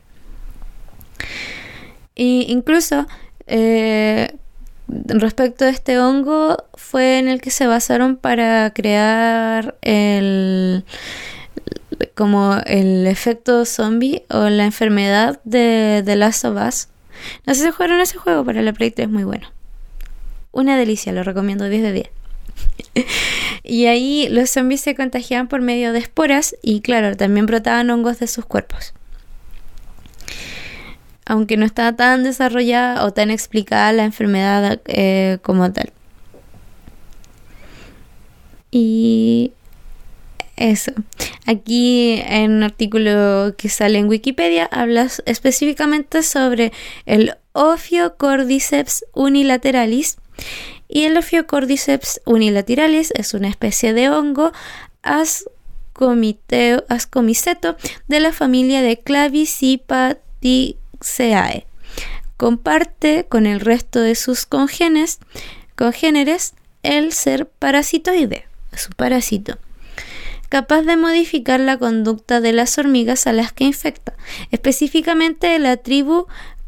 Y incluso eh, respecto a este hongo fue en el que se basaron para crear el como el efecto zombie o la enfermedad de The Last of Us. No sé si jugaron ese juego, pero el proyecto es muy bueno. Una delicia, lo recomiendo 10 de 10. y ahí los zombies se contagiaban por medio de esporas y claro, también brotaban hongos de sus cuerpos aunque no está tan desarrollada o tan explicada la enfermedad eh, como tal. Y eso. Aquí en un artículo que sale en Wikipedia hablas específicamente sobre el Ophiocordyceps unilateralis. Y el Ophiocordyceps unilateralis es una especie de hongo as ascomiceto de la familia de Clavicipaticeae. Comparte con el resto de sus congéneres el ser parasitoide, es un parásito capaz de modificar la conducta de las hormigas a las que infecta, específicamente de la tribu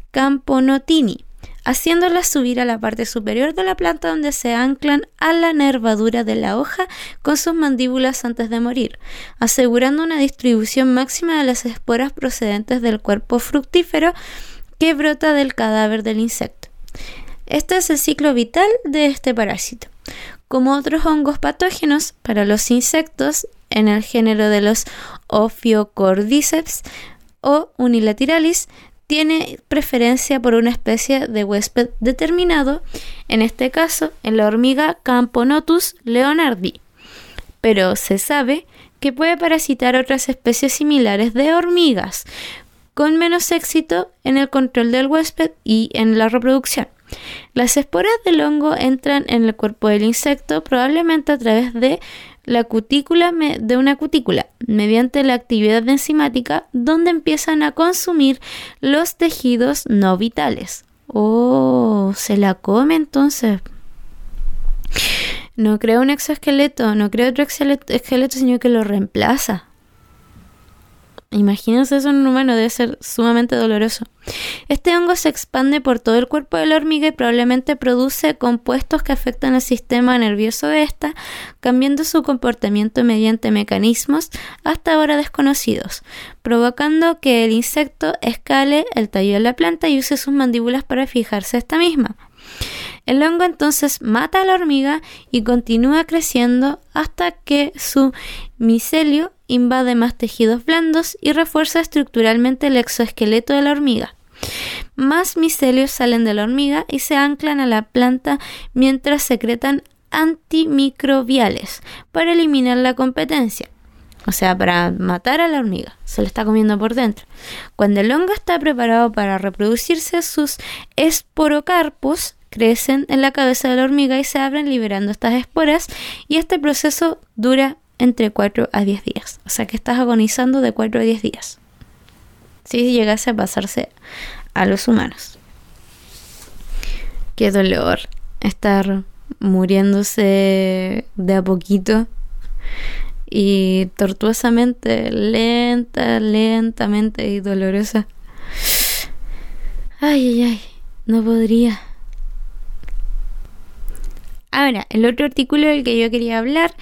Camponotini, haciéndolas subir a la parte superior de la planta donde se anclan a la nervadura de la hoja con sus mandíbulas antes de morir, asegurando una distribución máxima de las esporas procedentes del cuerpo fructífero que brota del cadáver del insecto. Este es el ciclo vital de este parásito. Como otros hongos patógenos para los insectos, en el género de los Ophiocordyceps o unilateralis, tiene preferencia por una especie de huésped determinado, en este caso en la hormiga Camponotus leonardi. Pero se sabe que puede parasitar otras especies similares de hormigas, con menos éxito en el control del huésped y en la reproducción. Las esporas del hongo entran en el cuerpo del insecto probablemente a través de la cutícula de una cutícula mediante la actividad enzimática donde empiezan a consumir los tejidos no vitales. Oh, se la come entonces. No crea un exoesqueleto, no crea otro esqueleto, sino que lo reemplaza. Imagínense eso en un humano, debe ser sumamente doloroso. Este hongo se expande por todo el cuerpo de la hormiga y probablemente produce compuestos que afectan al sistema nervioso de esta, cambiando su comportamiento mediante mecanismos hasta ahora desconocidos, provocando que el insecto escale el tallo de la planta y use sus mandíbulas para fijarse a esta misma. El hongo entonces mata a la hormiga y continúa creciendo hasta que su micelio invade más tejidos blandos y refuerza estructuralmente el exoesqueleto de la hormiga. Más micelios salen de la hormiga y se anclan a la planta mientras secretan antimicrobiales para eliminar la competencia. O sea, para matar a la hormiga. Se la está comiendo por dentro. Cuando el hongo está preparado para reproducirse, sus esporocarpos crecen en la cabeza de la hormiga y se abren liberando estas esporas y este proceso dura entre 4 a 10 días. O sea que estás agonizando de 4 a 10 días. Si llegase a pasarse a los humanos. Qué dolor estar muriéndose de a poquito y tortuosamente, lenta, lentamente y dolorosa. Ay, ay, ay, no podría. Ahora, el otro artículo del que yo quería hablar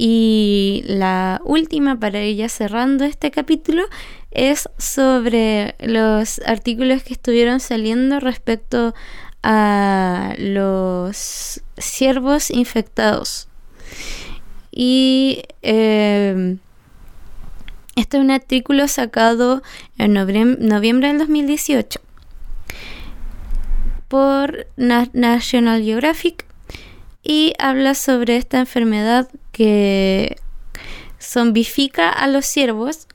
y la última para ir ya cerrando este capítulo es sobre los artículos que estuvieron saliendo respecto a los ciervos infectados. Y eh, este es un artículo sacado en noviembre del 2018 por National Geographic y habla sobre esta enfermedad que zombifica a los ciervos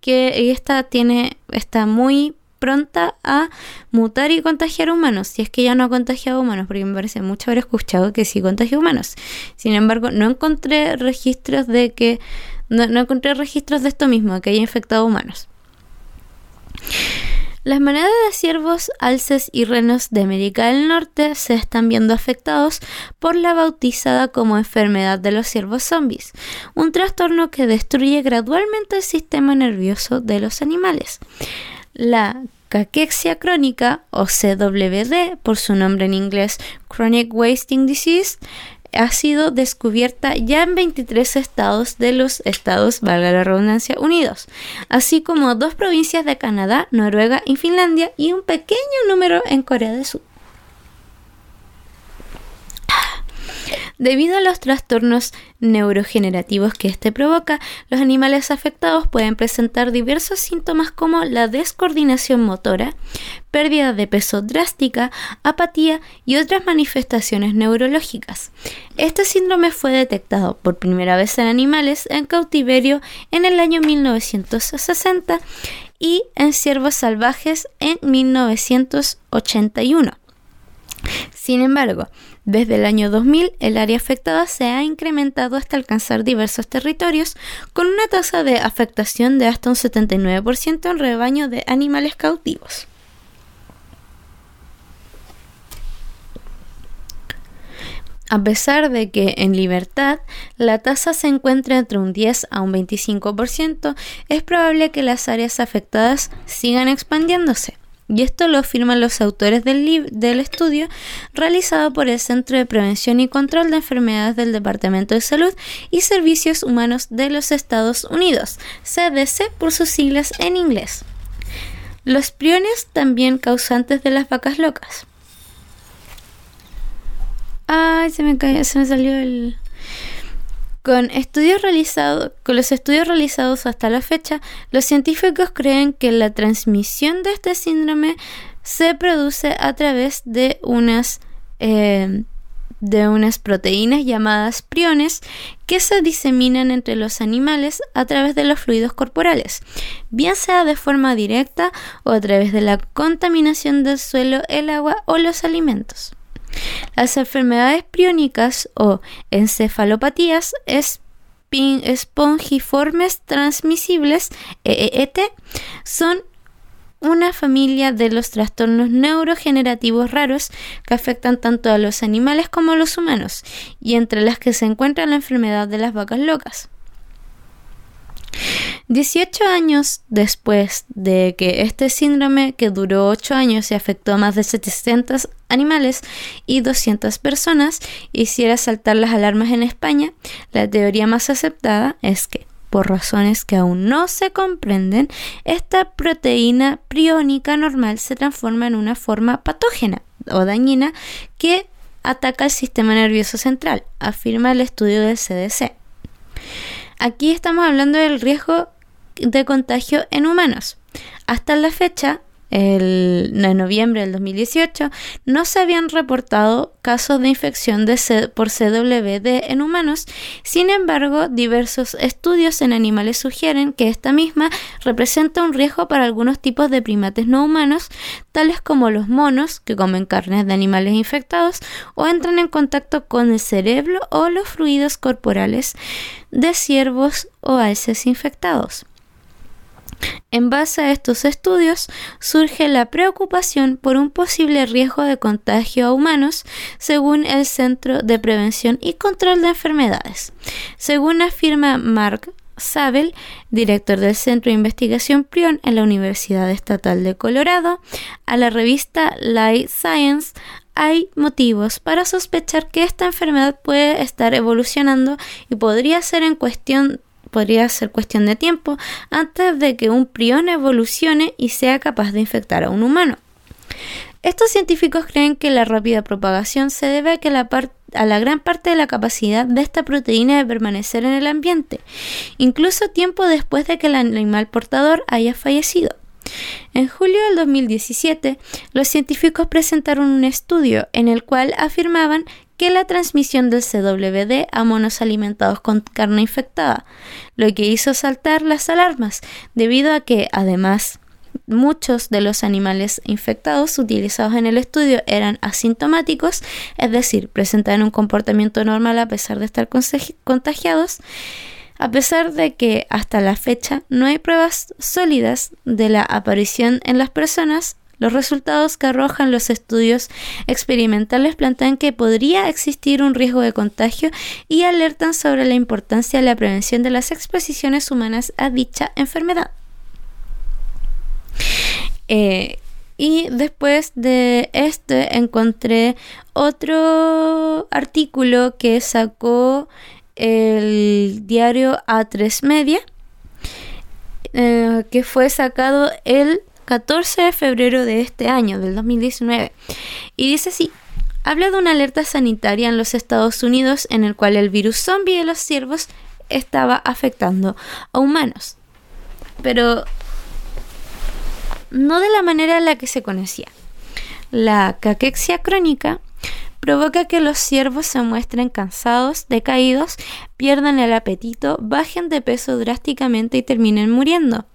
que esta tiene está muy pronta a mutar y contagiar humanos, si es que ya no ha contagiado humanos, porque me parece mucho haber escuchado que sí contagia humanos. Sin embargo, no encontré registros de que no, no encontré registros de esto mismo, que haya infectado humanos. Las manadas de ciervos, alces y renos de América del Norte se están viendo afectados por la bautizada como enfermedad de los ciervos zombies, un trastorno que destruye gradualmente el sistema nervioso de los animales. La caquexia crónica o CWD, por su nombre en inglés Chronic Wasting Disease, ha sido descubierta ya en 23 estados de los Estados, valga la redundancia, unidos, así como dos provincias de Canadá, Noruega y Finlandia y un pequeño número en Corea del Sur. Debido a los trastornos neurogenerativos que este provoca, los animales afectados pueden presentar diversos síntomas como la descoordinación motora, pérdida de peso drástica, apatía y otras manifestaciones neurológicas. Este síndrome fue detectado por primera vez en animales en cautiverio en el año 1960 y en ciervos salvajes en 1981. Sin embargo, Desde el año 2000, el área afectada se ha incrementado hasta alcanzar diversos territorios, con una tasa de afectación de hasta un 79% en rebaño de animales cautivos. A pesar de que en libertad la tasa se encuentra entre un 10 a un 25%, es probable que las áreas afectadas sigan expandiéndose. Y esto lo afirman los autores del, del, estudio realizado por el Centro de Prevención y Control de Enfermedades del Departamento de Salud y Servicios Humanos de los Estados Unidos, CDC por sus siglas en inglés. Los priones también causantes de las vacas locas. Ay, se me cayó, se me salió el. Con, estudios con los estudios realizados hasta la fecha, los científicos creen que la transmisión de este síndrome se produce a través de unas, eh, de unas proteínas llamadas priones que se diseminan entre los animales a través de los fluidos corporales, bien sea de forma directa o a través de la contaminación del suelo, el agua o los alimentos. Las enfermedades priónicas o encefalopatías espongiformes transmisibles EET son una familia de los trastornos neurogenerativos raros que afectan tanto a los animales como a los humanos y entre las que se encuentra la enfermedad de las vacas locas. 18 años después de que este síndrome, que duró 8 años y afectó a más de 700 animales y 200 personas, hiciera saltar las alarmas en España, la teoría más aceptada es que, por razones que aún no se comprenden, esta proteína priónica normal se transforma en una forma patógena o dañina que ataca el sistema nervioso central, afirma el estudio del CDC. Aquí estamos hablando del riesgo de contagio en humanos. Hasta la fecha, el, en noviembre del 2018, no se habían reportado casos de infección por CWD en humanos. Sin embargo, diversos estudios en animales sugieren que esta misma representa un riesgo para algunos tipos de primates no humanos, tales como los monos, que comen carnes de animales infectados o entran en contacto con el cerebro o los fluidos corporales de ciervos o alces infectados. En base a estos estudios surge la preocupación por un posible riesgo de contagio a humanos, según el Centro de Prevención y Control de Enfermedades. Según afirma Mark Sabel, director del Centro de Investigación Prion en la Universidad Estatal de Colorado, a la revista Life Science hay motivos para sospechar que esta enfermedad puede estar evolucionando y podría ser en cuestión podría ser cuestión de tiempo antes de que un prión evolucione y sea capaz de infectar a un humano. Estos científicos creen que la rápida propagación se debe a, que la la gran parte de la capacidad de esta proteína de permanecer en el ambiente, incluso tiempo después de que el animal portador haya fallecido. En julio del 2017, los científicos presentaron un estudio en el cual afirmaban que la transmisión del CWD a monos alimentados con carne infectada, lo que hizo saltar las alarmas, debido a que, además, muchos de los animales infectados utilizados en el estudio eran asintomáticos, es decir, presentaban un comportamiento normal a pesar de estar contagiados, a pesar de que hasta la fecha no hay pruebas sólidas de la aparición en las personas los resultados que arrojan los estudios experimentales plantean que podría existir un riesgo de contagio y alertan sobre la importancia de la prevención de las exposiciones humanas a dicha enfermedad. Eh, y después de este encontré otro artículo que sacó el diario A3 Media, eh, que fue sacado el 14 de febrero de este año, del 2019. Y dice así, habla de una alerta sanitaria en los Estados Unidos en el cual el virus zombie de los ciervos estaba afectando a humanos. Pero no de la manera en la que se conocía. La caquexia crónica provoca que los ciervos se muestren cansados, decaídos, pierdan el apetito, bajen de peso drásticamente y terminen muriendo.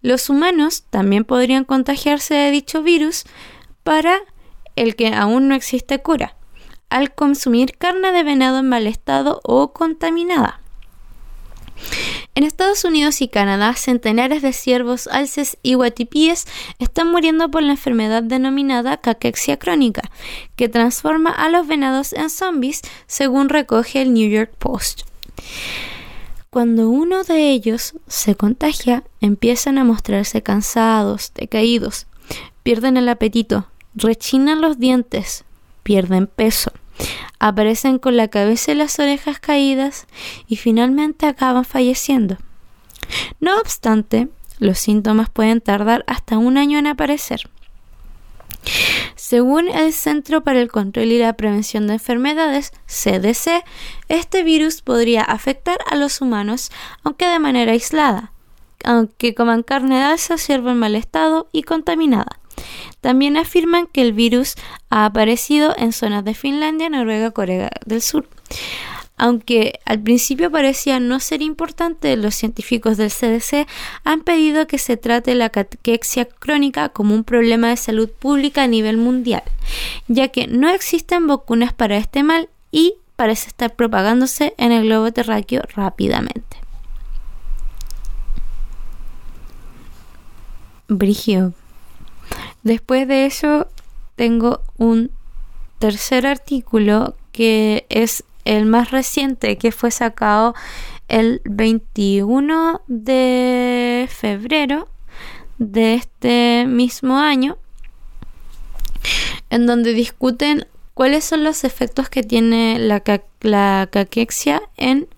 Los humanos también podrían contagiarse de dicho virus para el que aún no existe cura. al consumir carne de venado en mal estado o contaminada. En Estados Unidos y Canadá, centenares de ciervos, alces y guatipíes están muriendo por la enfermedad denominada caquexia crónica, que transforma a los venados en zombies, según recoge el New York Post. Cuando uno de ellos se contagia, empiezan a mostrarse cansados, decaídos, pierden el apetito, rechinan los dientes, pierden peso, aparecen con la cabeza y las orejas caídas y finalmente acaban falleciendo. No obstante, los síntomas pueden tardar hasta un año en aparecer. Según el Centro para el Control y la Prevención de Enfermedades, CDC, este virus podría afectar a los humanos, aunque de manera aislada, aunque coman carne de alza, en mal estado y contaminada. También afirman que el virus ha aparecido en zonas de Finlandia, Noruega, Corea del Sur. Aunque al principio parecía no ser importante, los científicos del CDC han pedido que se trate la caquexia crónica como un problema de salud pública a nivel mundial, ya que no existen vacunas para este mal y parece estar propagándose en el globo terráqueo rápidamente. Brigio. Después de eso tengo un tercer artículo que es el más reciente que fue sacado el 21 de febrero de este mismo año, en donde discuten cuáles son los efectos que tiene la, la caquexia en,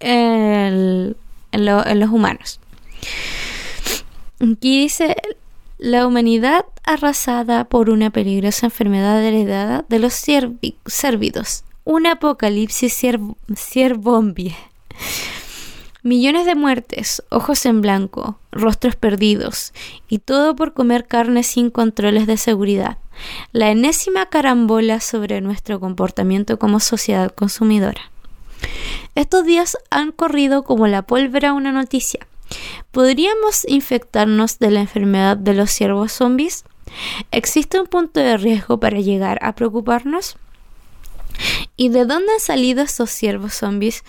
en, en los humanos. Aquí dice la humanidad arrasada por una peligrosa enfermedad heredada de los cérvidos un apocalipsis ciervombie. Millones de muertes, ojos en blanco, rostros perdidos, y todo por comer carne sin controles de seguridad. La enésima carambola sobre nuestro comportamiento como sociedad consumidora. Estos días han corrido como la pólvora una noticia. ¿Podríamos infectarnos de la enfermedad de los ciervos zombies? ¿Existe un punto de riesgo para llegar a preocuparnos? ¿Y de dónde han salido estos ciervos zombies?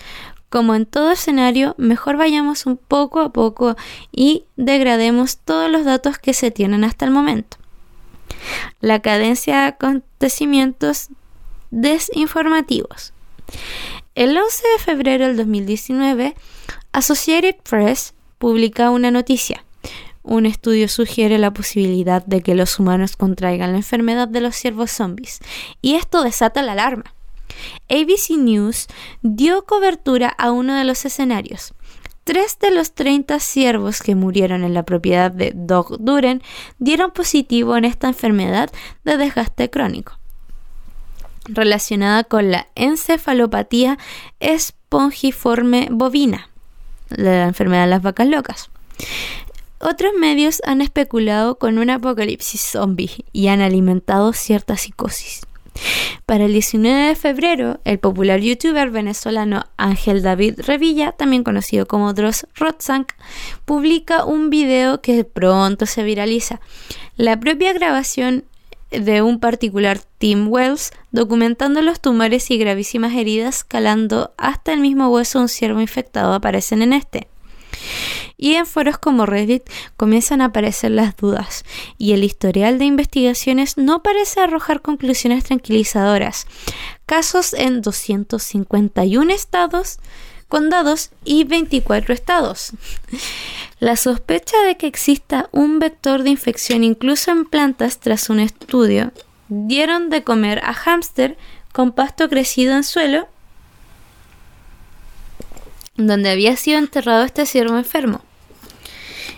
Como en todo escenario, mejor vayamos un poco a poco y degrademos todos los datos que se tienen hasta el momento. La cadencia de acontecimientos desinformativos. El 11 de febrero del 2019, Associated Press publica una noticia. Un estudio sugiere la posibilidad de que los humanos contraigan la enfermedad de los ciervos zombies, y esto desata la alarma. ABC News dio cobertura a uno de los escenarios. Tres de los 30 ciervos que murieron en la propiedad de Doug Duren dieron positivo en esta enfermedad de desgaste crónico, relacionada con la encefalopatía espongiforme bovina, la enfermedad de las vacas locas. Otros medios han especulado con un apocalipsis zombie y han alimentado cierta psicosis. Para el 19 de febrero, el popular youtuber venezolano Ángel David Revilla, también conocido como Dross Rotzank, publica un video que pronto se viraliza. La propia grabación de un particular Tim Wells documentando los tumores y gravísimas heridas calando hasta el mismo hueso un ciervo infectado aparecen en este. Y en foros como Reddit comienzan a aparecer las dudas, y el historial de investigaciones no parece arrojar conclusiones tranquilizadoras. Casos en 251 estados, condados y 24 estados. La sospecha de que exista un vector de infección incluso en plantas tras un estudio dieron de comer a hámster con pasto crecido en suelo donde había sido enterrado este ciervo enfermo.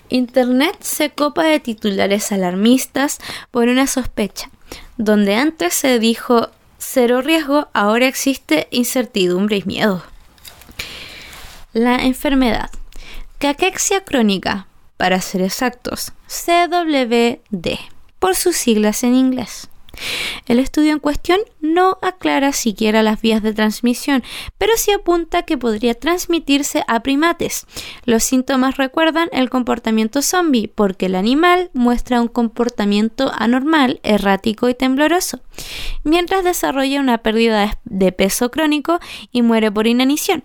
Internet se copa de titulares alarmistas por una sospecha. Donde antes se dijo cero riesgo, ahora existe incertidumbre y miedo. La enfermedad. Caquexia crónica, para ser exactos, CWD, por sus siglas en inglés. El estudio en cuestión no aclara siquiera las vías de transmisión, pero sí apunta que podría transmitirse a primates. Los síntomas recuerdan el comportamiento zombie, porque el animal muestra un comportamiento anormal, errático y tembloroso, mientras desarrolla una pérdida de peso crónico y muere por inanición.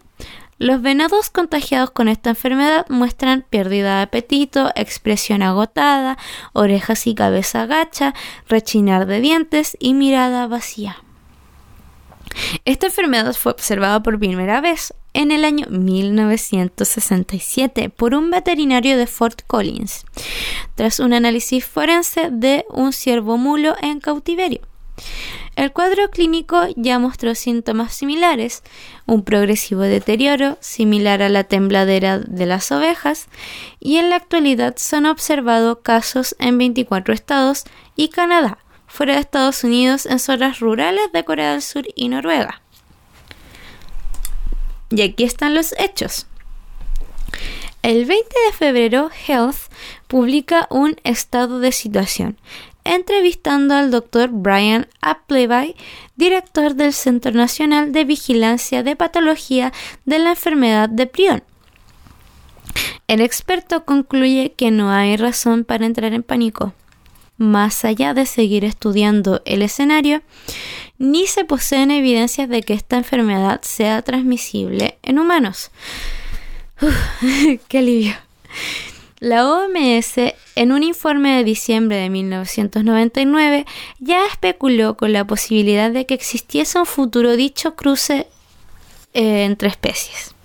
Los venados contagiados con esta enfermedad muestran pérdida de apetito, expresión agotada, orejas y cabeza gacha, rechinar de dientes y mirada vacía. Esta enfermedad fue observada por primera vez en el año 1967 por un veterinario de Fort Collins, tras un análisis forense de un ciervo mulo en cautiverio. El cuadro clínico ya mostró síntomas similares, un progresivo deterioro similar a la tembladera de las ovejas, y en la actualidad se han observado casos en 24 estados y Canadá, fuera de Estados Unidos en zonas rurales de Corea del Sur y Noruega. Y aquí están los hechos. El 20 de febrero, Health publica un estado de situación entrevistando al doctor Brian Appleby, director del Centro Nacional de Vigilancia de Patología de la Enfermedad de Prion. El experto concluye que no hay razón para entrar en pánico. Más allá de seguir estudiando el escenario, ni se poseen evidencias de que esta enfermedad sea transmisible en humanos. ¡Qué alivio! La OMS, en un informe de diciembre de 1999, ya especuló con la posibilidad de que existiese un futuro dicho cruce eh, entre especies.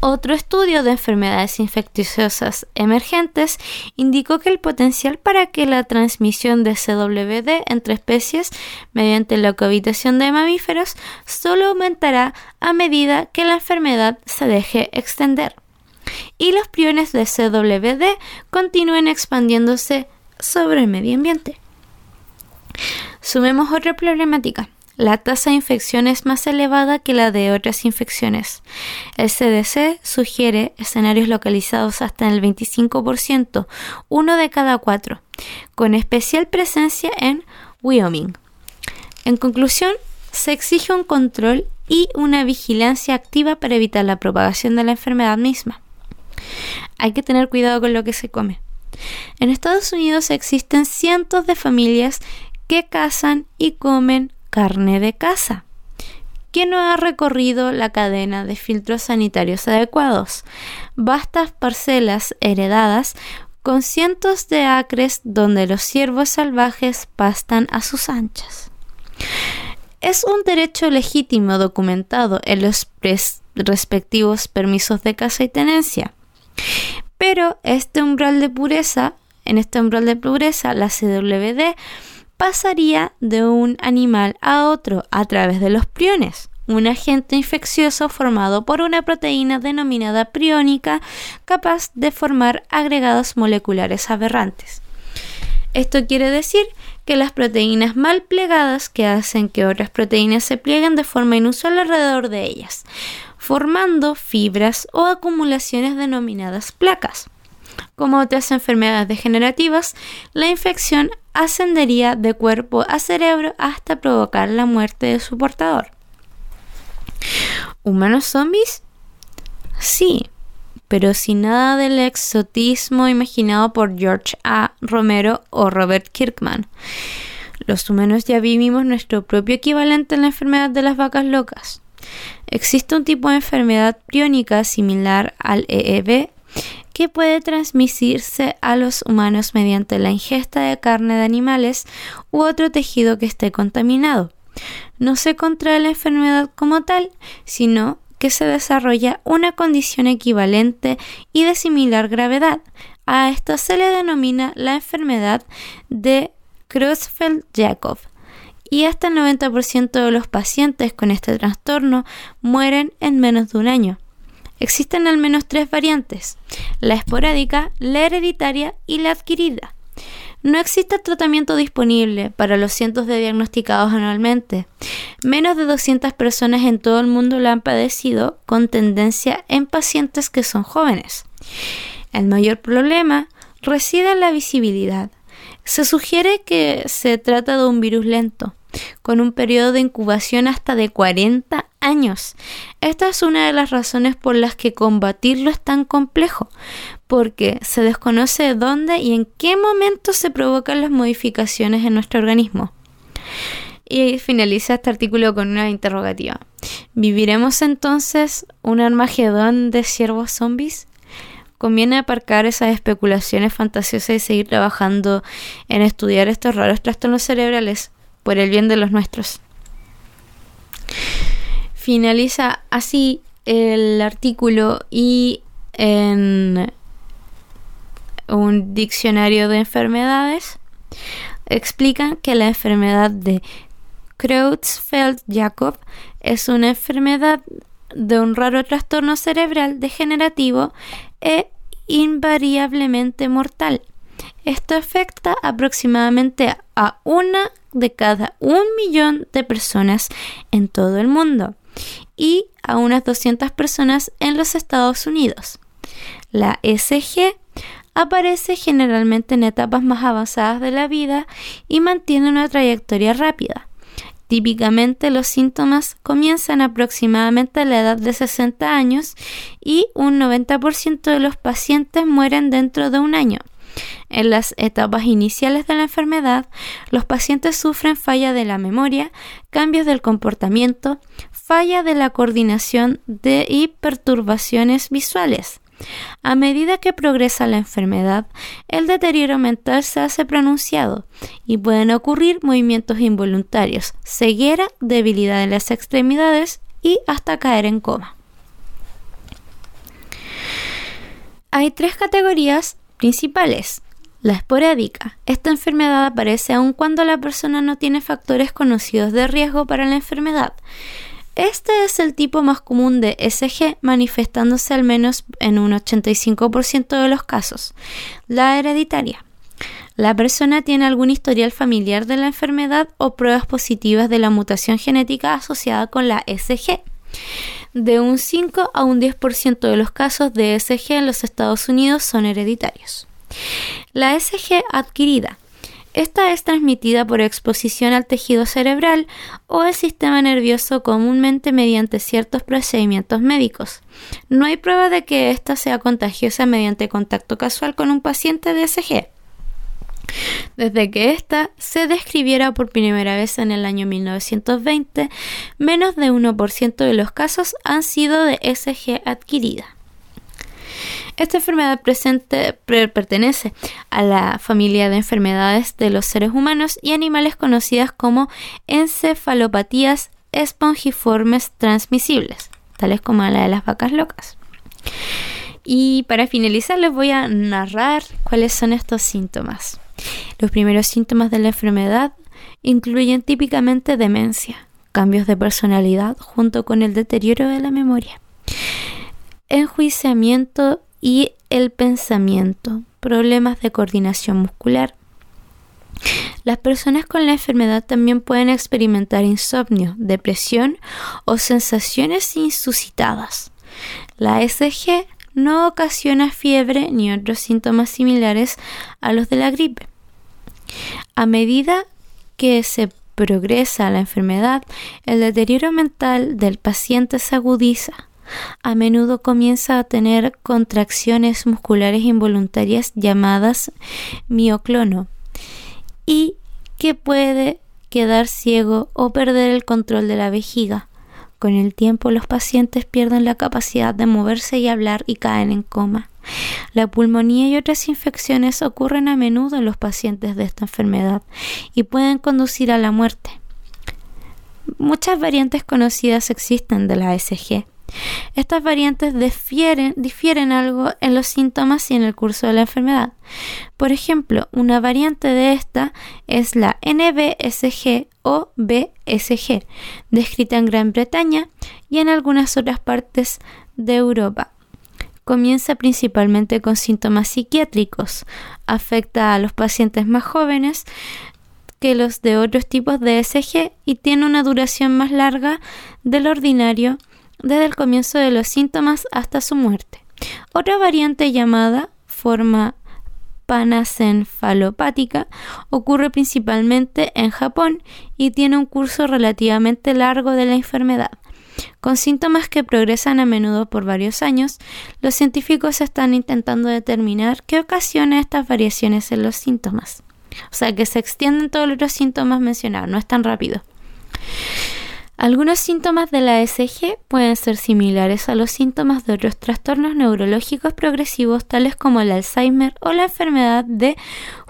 Otro estudio de enfermedades infecciosas emergentes indicó que el potencial para que la transmisión de CWD entre especies mediante la cohabitación de mamíferos solo aumentará a medida que la enfermedad se deje extender y los priones de CWD continúen expandiéndose sobre el medio ambiente. Sumemos otra problemática. La tasa de infección es más elevada que la de otras infecciones. El CDC sugiere escenarios localizados hasta el 25%, uno de cada cuatro, con especial presencia en Wyoming. En conclusión, se exige un control y una vigilancia activa para evitar la propagación de la enfermedad misma. Hay que tener cuidado con lo que se come. En Estados Unidos existen cientos de familias que cazan y comen carne de caza. ¿Quién no ha recorrido la cadena de filtros sanitarios adecuados? Vastas parcelas heredadas con cientos de acres donde los ciervos salvajes pastan a sus anchas. Es un derecho legítimo documentado en los respectivos permisos de caza y tenencia. Pero este umbral de pureza, en este umbral de pureza, la CWD pasaría de un animal a otro a través de los priones, un agente infeccioso formado por una proteína denominada priónica capaz de formar agregados moleculares aberrantes. Esto quiere decir que las proteínas mal plegadas que hacen que otras proteínas se plieguen de forma inusual alrededor de ellas, formando fibras o acumulaciones denominadas placas. Como otras enfermedades degenerativas, la infección ascendería de cuerpo a cerebro hasta provocar la muerte de su portador. ¿Humanos zombies? Sí, pero sin nada del exotismo imaginado por George A. Romero o Robert Kirkman. Los humanos ya vivimos nuestro propio equivalente en la enfermedad de las vacas locas. Existe un tipo de enfermedad priónica similar al EEB que puede transmitirse a los humanos mediante la ingesta de carne de animales u otro tejido que esté contaminado. No se contrae la enfermedad como tal, sino que se desarrolla una condición equivalente y de similar gravedad. A esta se le denomina la enfermedad de Creutzfeldt-Jakob y hasta el 90% de los pacientes con este trastorno mueren en menos de un año. Existen al menos tres variantes, la esporádica, la hereditaria y la adquirida. No existe tratamiento disponible para los cientos de diagnosticados anualmente. Menos de 200 personas en todo el mundo lo han padecido con tendencia en pacientes que son jóvenes. El mayor problema reside en la visibilidad Se sugiere que se trata de un virus lento, con un periodo de incubación hasta de 40 años. Esta es una de las razones por las que combatirlo es tan complejo, porque se desconoce dónde y en qué momento se provocan las modificaciones en nuestro organismo. Y finaliza este artículo con una interrogativa. ¿Viviremos entonces un armagedón de ciervos zombies? Conviene aparcar esas especulaciones fantasiosas y seguir trabajando en estudiar estos raros trastornos cerebrales por el bien de los nuestros. Finaliza así el artículo y en un diccionario de enfermedades explican que la enfermedad de Creutzfeldt-Jakob es una enfermedad de un raro trastorno cerebral degenerativo e invariablemente mortal. Esto afecta aproximadamente a una de cada un millón de personas en todo el mundo y a unas 200 personas en los Estados Unidos. La SG aparece generalmente en etapas más avanzadas de la vida y mantiene una trayectoria rápida. Típicamente los síntomas comienzan aproximadamente a la edad de 60 años y un 90% de los pacientes mueren dentro de un año. En las etapas iniciales de la enfermedad, los pacientes sufren falla de la memoria, cambios del comportamiento, falla de la coordinación de y perturbaciones visuales. A medida que progresa la enfermedad, el deterioro mental se hace pronunciado y pueden ocurrir movimientos involuntarios, ceguera, debilidad en las extremidades y hasta caer en coma. Hay tres categorías principales. La esporádica. Esta enfermedad aparece aun cuando la persona no tiene factores conocidos de riesgo para la enfermedad. Este es el tipo más común de SG, manifestándose al menos en un 85% de los casos. La hereditaria. La persona tiene algún historial familiar de la enfermedad o pruebas positivas de la mutación genética asociada con la SG. De un 5 a un 10% de los casos de SG en los Estados Unidos son hereditarios. La SG adquirida esta es transmitida por exposición al tejido cerebral o al sistema nervioso comúnmente mediante ciertos procedimientos médicos. No hay prueba de que esta sea contagiosa mediante contacto casual con un paciente de SG. Desde que ésta se describiera por primera vez en el año 1920, menos de 1% de los casos han sido de SG adquirida. Esta enfermedad presente, pertenece a la familia de enfermedades de los seres humanos y animales conocidas como encefalopatías espongiformes transmisibles, tales como la de las vacas locas. Y para finalizar les voy a narrar cuáles son estos síntomas. Los primeros síntomas de la enfermedad incluyen típicamente demencia, cambios de personalidad junto con el deterioro de la memoria, enjuiciamiento y el pensamiento, problemas de coordinación muscular. Las personas con la enfermedad también pueden experimentar insomnio, depresión o sensaciones insuscitadas. La SG no ocasiona fiebre ni otros síntomas similares a los de la gripe. A medida que se progresa la enfermedad, el deterioro mental del paciente se agudiza a menudo comienza a tener contracciones musculares involuntarias llamadas mioclono y que puede quedar ciego o perder el control de la vejiga. Con el tiempo los pacientes pierden la capacidad de moverse y hablar y caen en coma. La pulmonía y otras infecciones ocurren a menudo en los pacientes de esta enfermedad y pueden conducir a la muerte. Muchas variantes conocidas existen de la SG. Estas variantes difieren, algo en los síntomas y en el curso de la enfermedad. Por ejemplo, una variante de esta es la NBSG o BSG, descrita en Gran Bretaña y en algunas otras partes de Europa. Comienza principalmente con síntomas psiquiátricos, afecta a los pacientes más jóvenes que los de otros tipos de SG y tiene una duración más larga del ordinario desde el comienzo de los síntomas hasta su muerte. Otra variante llamada forma panacencefalopática ocurre principalmente en Japón y tiene un curso relativamente largo de la enfermedad. Con síntomas que progresan a menudo por varios años, los científicos están intentando determinar qué ocasiona estas variaciones en los síntomas. O sea, que se extienden todos los síntomas mencionados, no es tan rápido. Algunos síntomas de la ESG pueden ser similares a los síntomas de otros trastornos neurológicos progresivos tales como el Alzheimer o la enfermedad de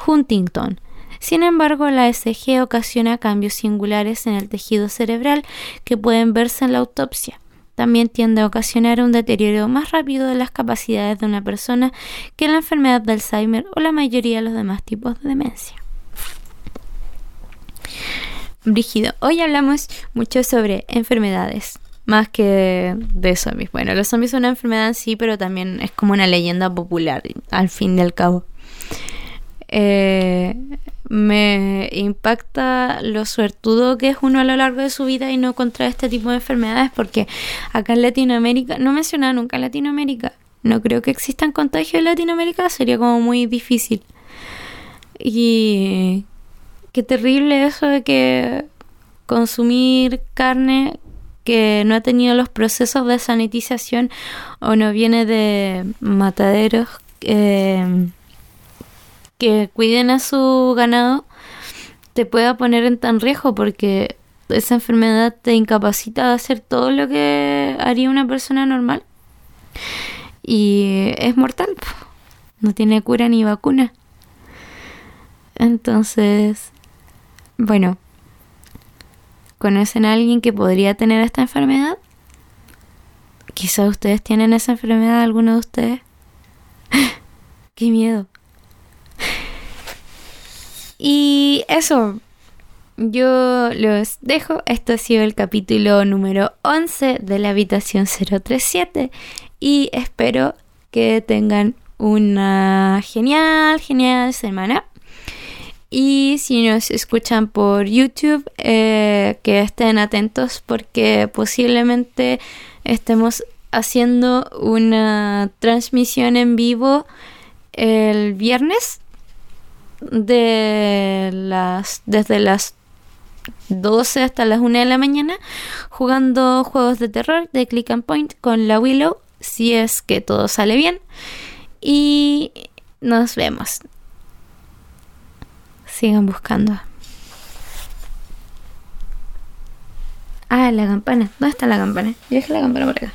Huntington. Sin embargo, la ESG ocasiona cambios singulares en el tejido cerebral que pueden verse en la autopsia. También tiende a ocasionar un deterioro más rápido de las capacidades de una persona que la enfermedad de Alzheimer o la mayoría de los demás tipos de demencia. Brígido. Hoy hablamos mucho sobre enfermedades, más que de zombies. Bueno, los zombies son una enfermedad en sí, pero también es como una leyenda popular, al fin y al cabo. Eh, me impacta lo suertudo que es uno a lo largo de su vida y no contra este tipo de enfermedades, porque acá en Latinoamérica, no menciona nunca Latinoamérica, no creo que existan contagios en Latinoamérica, sería como muy difícil. Y qué terrible eso de que consumir carne que no ha tenido los procesos de sanitización o no viene de mataderos eh, que cuiden a su ganado te pueda poner en tan riesgo porque esa enfermedad te incapacita de hacer todo lo que haría una persona normal. Y es mortal no tiene cura ni vacuna. Entonces bueno, ¿conocen a alguien que podría tener esta enfermedad? Quizás ustedes tienen esa enfermedad, alguno de ustedes. ¡Qué miedo! Y eso, yo los dejo. Esto ha sido el capítulo número 11 de la habitación 037 y espero que tengan una genial, genial semana. Y si nos escuchan por YouTube, eh, que estén atentos porque posiblemente estemos haciendo una transmisión en vivo el viernes de las desde las 12 hasta las 1 de la mañana jugando juegos de terror de Click and Point con la Willow si es que todo sale bien. Y nos vemos Sigan buscando. Ah, la campana. ¿Dónde está la campana? Yo dejé la campana por acá.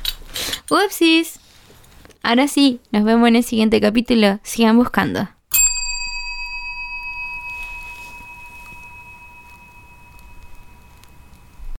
Upsis. Ahora sí, nos vemos en el siguiente capítulo. Sigan buscando.